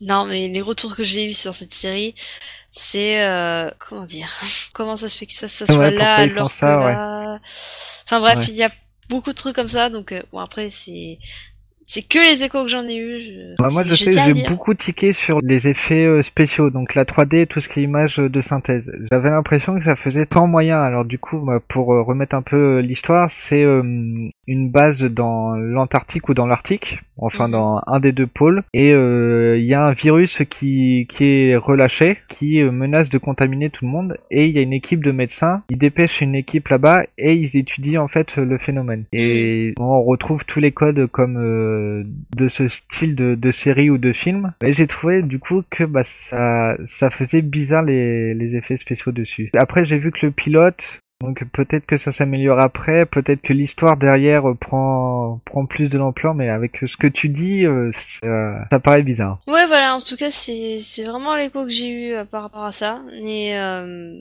D: non, mais les retours que j'ai eus sur cette série, c'est euh, comment dire? Comment ça se fait que ça, ça soit
A: Ouais,
D: là alors
A: ça,
D: que
A: ouais.
D: là? Enfin bref,
A: Ouais.
D: il y a beaucoup de trucs comme ça. Donc euh, bon après c'est c'est que les échos que j'en ai eu. Je...
A: Bah, moi, je sais, j'ai beaucoup tiqué sur les effets euh, spéciaux, donc la 3D et tout ce qui est image euh, de synthèse. J'avais l'impression que ça faisait tant moyen. Alors du coup, bah, pour euh, remettre un peu l'histoire, c'est une base dans l'Antarctique ou dans l'Arctique, enfin
D: Mhm.
A: dans un des deux pôles, et il y a un virus qui qui est relâché, qui menace de contaminer tout le monde, et il y a une équipe de médecins, ils dépêchent une équipe là-bas et ils étudient en fait le phénomène. Et on retrouve tous les codes comme euh, de ce style de, de série ou de film. Et j'ai trouvé du coup que bah ça ça faisait bizarre les, les effets spéciaux dessus. Après j'ai vu que le pilote donc peut-être que ça s'améliore après, peut-être que l'histoire derrière euh, prend prend plus de l'ampleur, mais avec ce que tu dis, euh, ça, ça paraît bizarre.
D: Ouais, voilà. En tout cas, c'est c'est vraiment l'écho que j'ai eu euh, par rapport à ça. Et euh,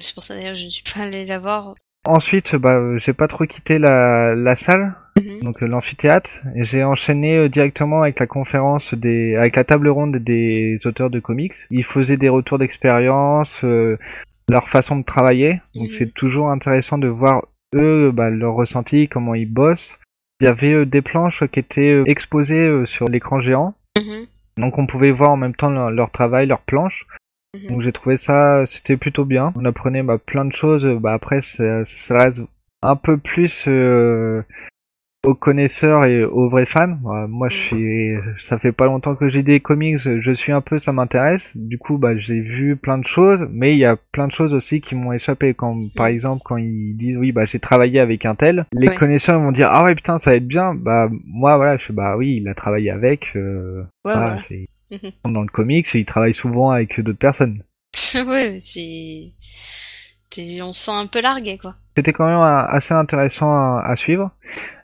D: c'est pour ça d'ailleurs que je ne suis pas allée la voir.
A: Ensuite, bah euh, j'ai pas trop quitté la la salle.
D: Mhm.
A: donc euh, l'amphithéâtre. Et j'ai enchaîné euh, directement avec la conférence des avec la table ronde des auteurs de comics. Ils faisaient des retours d'expérience euh, leur façon de travailler. Donc
D: Mhm.
A: c'est toujours intéressant de voir eux bah, leur ressenti comment ils bossent. Il y avait des planches qui étaient exposées sur l'écran géant.
D: Mhm.
A: donc on pouvait voir en même temps leur, leur travail leurs planches. Donc j'ai trouvé ça c'était plutôt bien. On apprenait bah, plein de choses. Bah après ça, ça reste un peu plus euh, aux connaisseurs et aux vrais fans. Bah, moi, je suis, ça fait pas longtemps que j'ai des comics, je suis un peu, ça m'intéresse. Du coup, bah, j'ai vu plein de choses, mais il y a plein de choses aussi qui m'ont échappé. Quand, par exemple, quand ils disent, oui, bah, j'ai travaillé avec un tel, les
D: Ouais.
A: connaisseurs vont dire, ah ouais, putain, ça va être bien. Bah, moi, voilà, je fais, bah oui, il a travaillé avec. Euh,
D: Ouais,
A: voilà,
D: Mhm.
A: Dans le comics, il travaille souvent avec d'autres personnes.
D: ouais, c'est. On se sent un peu largué, quoi.
A: C'était quand même euh, assez intéressant à, à suivre.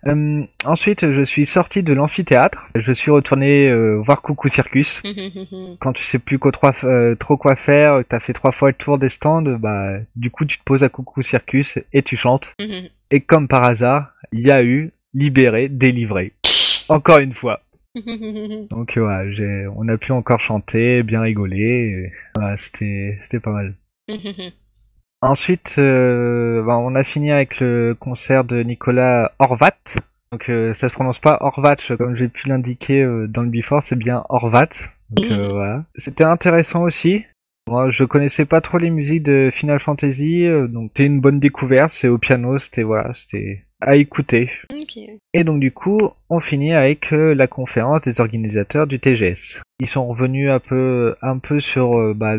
A: Euh, ensuite, je suis sorti de l'amphithéâtre. Je suis retourné euh, voir Coucou Circus. Quand tu sais plus quoi, trop, euh, trop quoi faire, t'as fait trois fois le tour des stands, bah du coup tu te poses à Coucou Circus et tu chantes. Et comme par hasard, il y a eu libéré, délivré. Encore une fois. Donc voilà, j'ai, on a pu encore chanter, bien rigoler. c'était pas mal. Ensuite, euh, ben, on a fini avec le concert de Nicolas Horvat. Donc euh, ça se prononce pas Horvat comme j'ai pu l'indiquer euh, dans le before, c'est bien Horvat. Donc euh, voilà. C'était intéressant aussi. Moi, je connaissais pas trop les musiques de Final Fantasy, euh, donc c'était une bonne découverte. C'est au piano, c'était voilà, c'était à écouter.
D: ok.
A: Et donc du coup, on finit avec euh, la conférence des organisateurs du TGS. Ils sont revenus un peu, un peu sur euh, bah,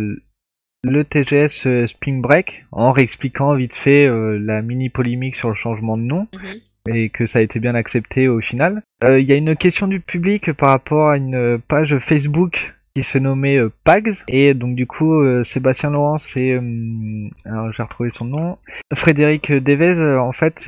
A: le TGS euh, Spring Break en réexpliquant vite fait euh, la mini polémique sur le changement de nom
D: Mhm.
A: et que ça a été bien accepté au final. Euh, Il y a une question du public par rapport à une page Facebook qui se nommait euh, Pags. Et donc du coup euh, Sébastien Laurent c'est euh, alors j'ai retrouvé son nom. Frédéric Devez euh, en fait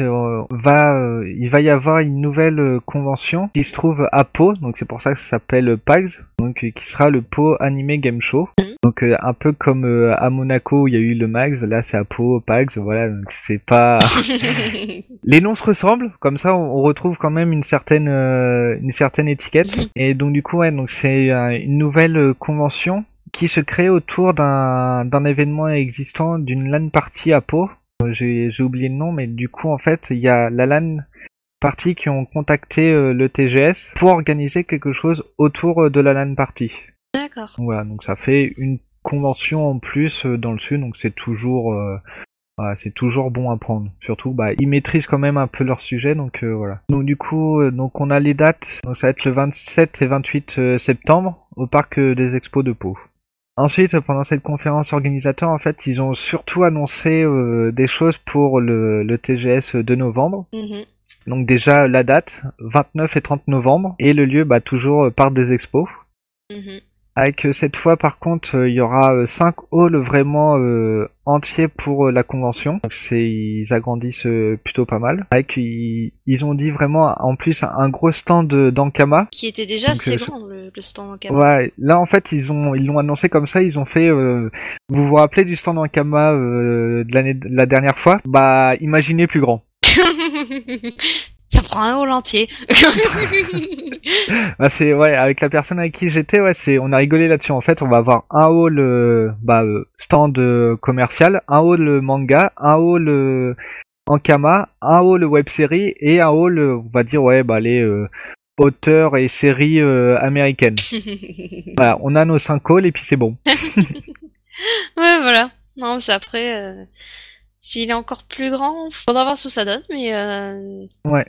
A: va euh, il va y avoir une nouvelle convention qui se trouve à Pau. Donc c'est pour ça que ça s'appelle Pags. Donc qui sera le Pau Anime Game Show donc euh, un peu comme euh, à Monaco où il y a eu le Max là c'est à Pau Pags voilà donc c'est pas les noms se ressemblent, comme ça on on retrouve quand même une certaine euh, une certaine étiquette. Et donc du coup ouais, donc c'est euh, une nouvelle euh, convention qui se crée autour d'un d'un événement existant d'une LAN party à Pau. Euh, J'ai j'ai oublié le nom, mais du coup en fait il y a la LAN party qui ont contacté le TGS pour organiser quelque chose autour de la LAN party.
D: D'accord.
A: Voilà, donc ça fait une convention en plus euh, dans le sud, donc c'est toujours, euh, voilà, c'est toujours bon à prendre. Surtout, bah, ils maîtrisent quand même un peu leur sujet, donc euh, voilà. Donc du coup, euh, donc on a les dates, donc ça va être le 27 et 28 euh, septembre au parc des Expos de Pau. Ensuite, pendant cette conférence organisateur, en fait, ils ont surtout annoncé des choses pour le, le TGS de novembre.
D: Mhm.
A: Donc déjà la date, 29 et 30 novembre, et le lieu, bah toujours parc des Expos.
D: Mhm.
A: Avec euh, cette fois par contre euh, il y aura euh, cinq halls vraiment euh, entiers pour euh, la convention. Donc c'est ils agrandissent euh, plutôt pas mal. Avec ils, ils ont dit vraiment en plus un, gros stand d'Ankama.
D: Qui était déjà
A: Donc,
D: assez
A: euh,
D: grand, le, le stand caméra.
A: Ouais, là en fait ils ont ils l'ont annoncé comme ça, ils ont fait euh, vous vous rappelez du stand Ankama euh, de l'année de la dernière fois? Bah imaginez plus grand.
D: Prend un hall entier.
A: Bah c'est ouais avec la personne avec qui j'étais ouais c'est on a rigolé là-dessus en fait on va avoir un hall euh, bah euh, stand euh, commercial un hall manga un hall euh, Ankama un hall web série et un hall on va dire ouais bah les euh, auteurs et séries euh, américaines. voilà, on a nos 5 calls et puis c'est bon.
D: ouais, voilà. Non, c'est après. Euh... S'il est encore plus grand, faudra voir ce que ça donne, mais. Euh...
A: Ouais.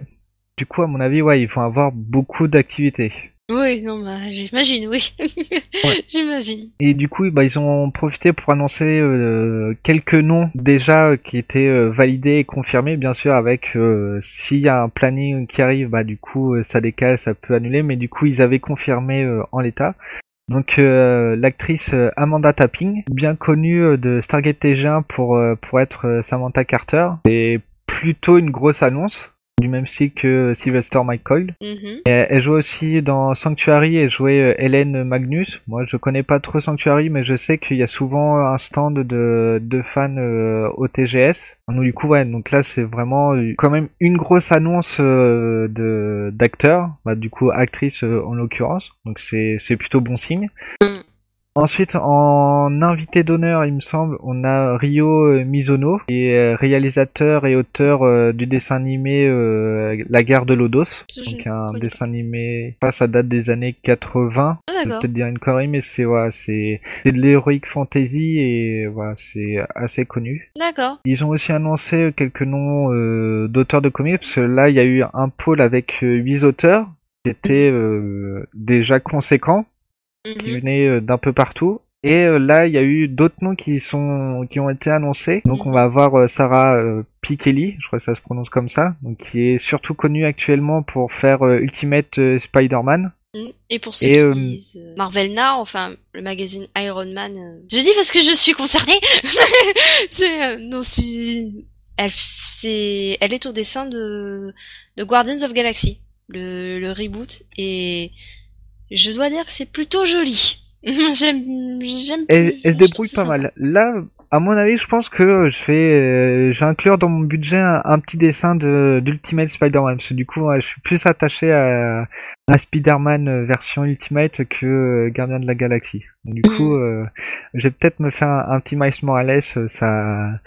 A: Du coup, à mon avis, ouais, ils vont avoir beaucoup d'activités.
D: Oui, non, bah, j'imagine, oui. j'imagine.
A: Et du coup, bah, ils ont profité pour annoncer euh, quelques noms déjà qui étaient euh, validés et confirmés, bien sûr, avec euh, s'il y a un planning qui arrive, bah, du coup, ça décale, ça peut annuler, mais du coup, ils avaient confirmé en l'état. Donc l'actrice Amanda Tapping, bien connue de Stargate TG1 pour pour être Samantha Carter, c'est plutôt une grosse annonce du même style que Sylvester McCoy.
D: Mhm.
A: elle joue aussi dans Sanctuary et jouait euh, Hélène Magnus. Moi, je connais pas trop Sanctuary, mais je sais qu'il y a souvent un stand de, de fans euh, au TGS. Donc, du coup, ouais, donc là, c'est vraiment euh, quand même une grosse annonce de d'acteurs, bah, du coup, actrice en l'occurrence. Donc c'est c'est plutôt bon signe.
D: Mm.
A: Ensuite, en invité d'honneur, il me semble, on a Ryo euh, Mizono, qui est euh, réalisateur et auteur euh, du dessin animé La guerre de Lodos. Donc un dessin animé, pas ça date des années 80.
D: Ah,
A: je vais peut-être dire une connerie, mais c'est ouais, c'est de l'heroic fantasy et voilà, c'est assez connu.
D: D'accord.
A: Ils ont aussi annoncé quelques noms d'auteurs de comics, parce que là, il y a eu un pôle avec huit auteurs, qui était déjà conséquent qui
D: Mhm.
A: venaient euh, d'un peu partout. Et euh, là, il y a eu d'autres noms qui sont qui ont été annoncés. Donc, on va avoir euh, Sarah Pikeli, je crois que ça se prononce comme ça, donc qui est surtout connue actuellement pour faire Ultimate Spider-Man.
D: Mm. Et pour ceux
A: Et,
D: qui
A: euh,
D: lisent Marvel Now, enfin le magazine Iron Man, je dis parce que je suis concernée. c'est non, c'est elle c'est elle est au dessin de de Guardians of Galaxy, le le reboot et je dois dire que c'est plutôt joli. j'aime j'aime
A: Elle, elle se débrouille pas mal. Là, à mon avis, je pense que je vais, euh, je vais inclure dans mon budget un, un petit dessin de d'Ultimate Spider-Man. Parce que du coup, je suis plus attaché à, à Spider-Man euh, version Ultimate que euh, Gardien de la Galaxie. Donc, du coup, euh, je vais peut-être me faire un, un petit Miles Morales. euh, Ça,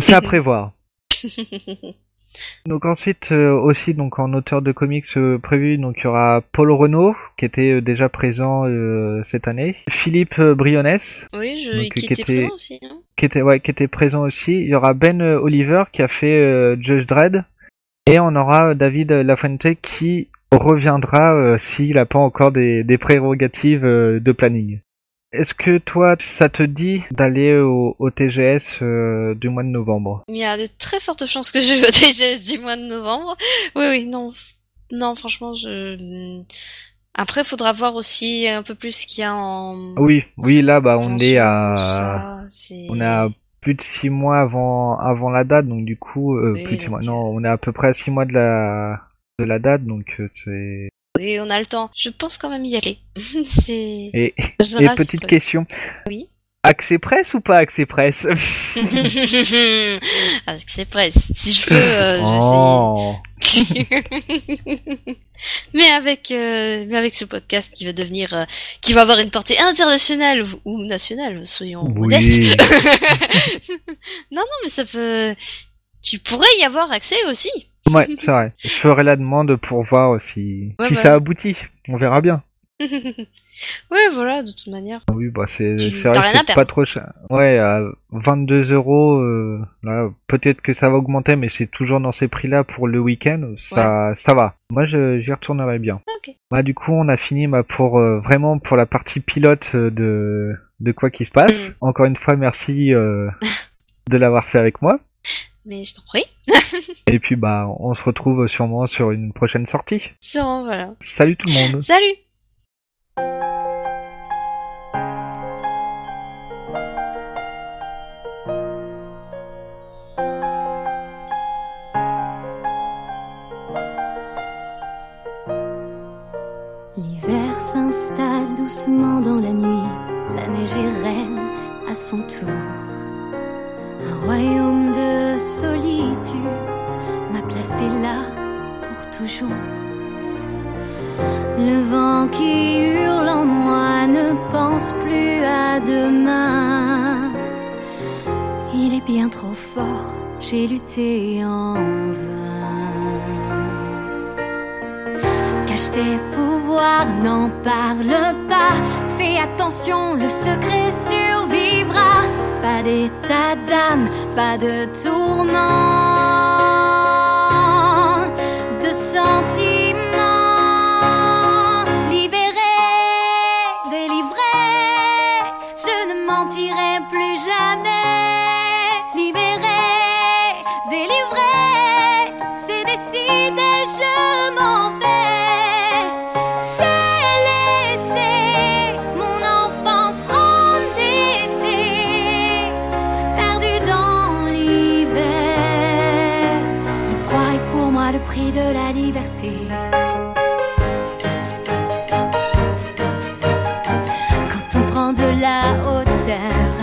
A: c'est à prévoir. Donc ensuite euh, aussi donc en auteur de comics euh, prévu donc il y aura Paul Renault qui était euh, déjà présent cette année, Philippe
D: Oui, je
A: Donc,
D: qui
A: qui
D: était présent aussi, non
A: qui était ouais qui était présent aussi, il y aura Ben Oliver qui a fait Judge Dredd. Et on aura David Lafuente qui reviendra s'il a pas encore des, des prérogatives de planning. Est-ce que toi ça te dit d'aller au, au TGS euh, du mois de novembre?
D: Il y a de très fortes chances que je vais au TGS du mois de novembre. Oui, oui, non, non, franchement, je. Après, faudra voir aussi un peu plus ce qu'il y a en.
A: Oui, oui là bah on est à
D: ça,
A: On est à plus de six mois avant avant la date, donc du coup, euh,
D: Oui,
A: plus de six mois. Non, on est à peu près à six mois de la de la date, donc euh, c'est.
D: Oui, on a le temps. Je pense quand même y aller. c'est.
A: Et, et petite question.
D: Oui.
A: Accès presse ou pas accès presse
D: c'est presse. Si je peux, euh,
A: Oh.
D: mais avec, euh, mais avec ce podcast qui va devenir, euh, qui va avoir une portée internationale ou- nationale, soyons modestes.
A: Oui.
D: non, non, mais ça peut. Tu pourrais y avoir accès aussi.
A: Ouais, c'est vrai. Je ferai la demande pour voir si
D: Ouais,
A: si
D: bah.
A: ça aboutit. On verra bien.
D: ouais, voilà, de toute manière.
A: Oui, bah c'est vrai que c'est pas trop cher. Ouais, à 22 euros. euh, Là, peut-être que ça va augmenter, mais c'est toujours dans ces prix-là pour le week-end. Ça, ça va. Moi, j'y retournerai bien.
D: Ok.
A: Bah, du coup, on a fini bah, pour euh, vraiment pour la partie pilote euh, de de quoi qui se passe.
D: Mm.
A: Encore une fois, merci euh, de l'avoir fait avec moi.
D: Mais je t'en prie.
A: Et puis, bah, on se retrouve sûrement sur une prochaine sortie.
D: Sûrement, voilà.
A: Salut tout le monde.
D: Salut!
E: L'hiver s'installe doucement dans la nuit, la neige est reine à son tour. Un royaume de solitude m'a placé là pour toujours. Le vent qui hurle en moi ne pense plus à demain. Il est bien trop fort, j'ai lutté en vain. Cache tes pouvoirs, n'en parle pas. Fais attention, le secret survit pas d'état d'âme, pas de tourment. le prix de la liberté. Quand on prend de la hauteur.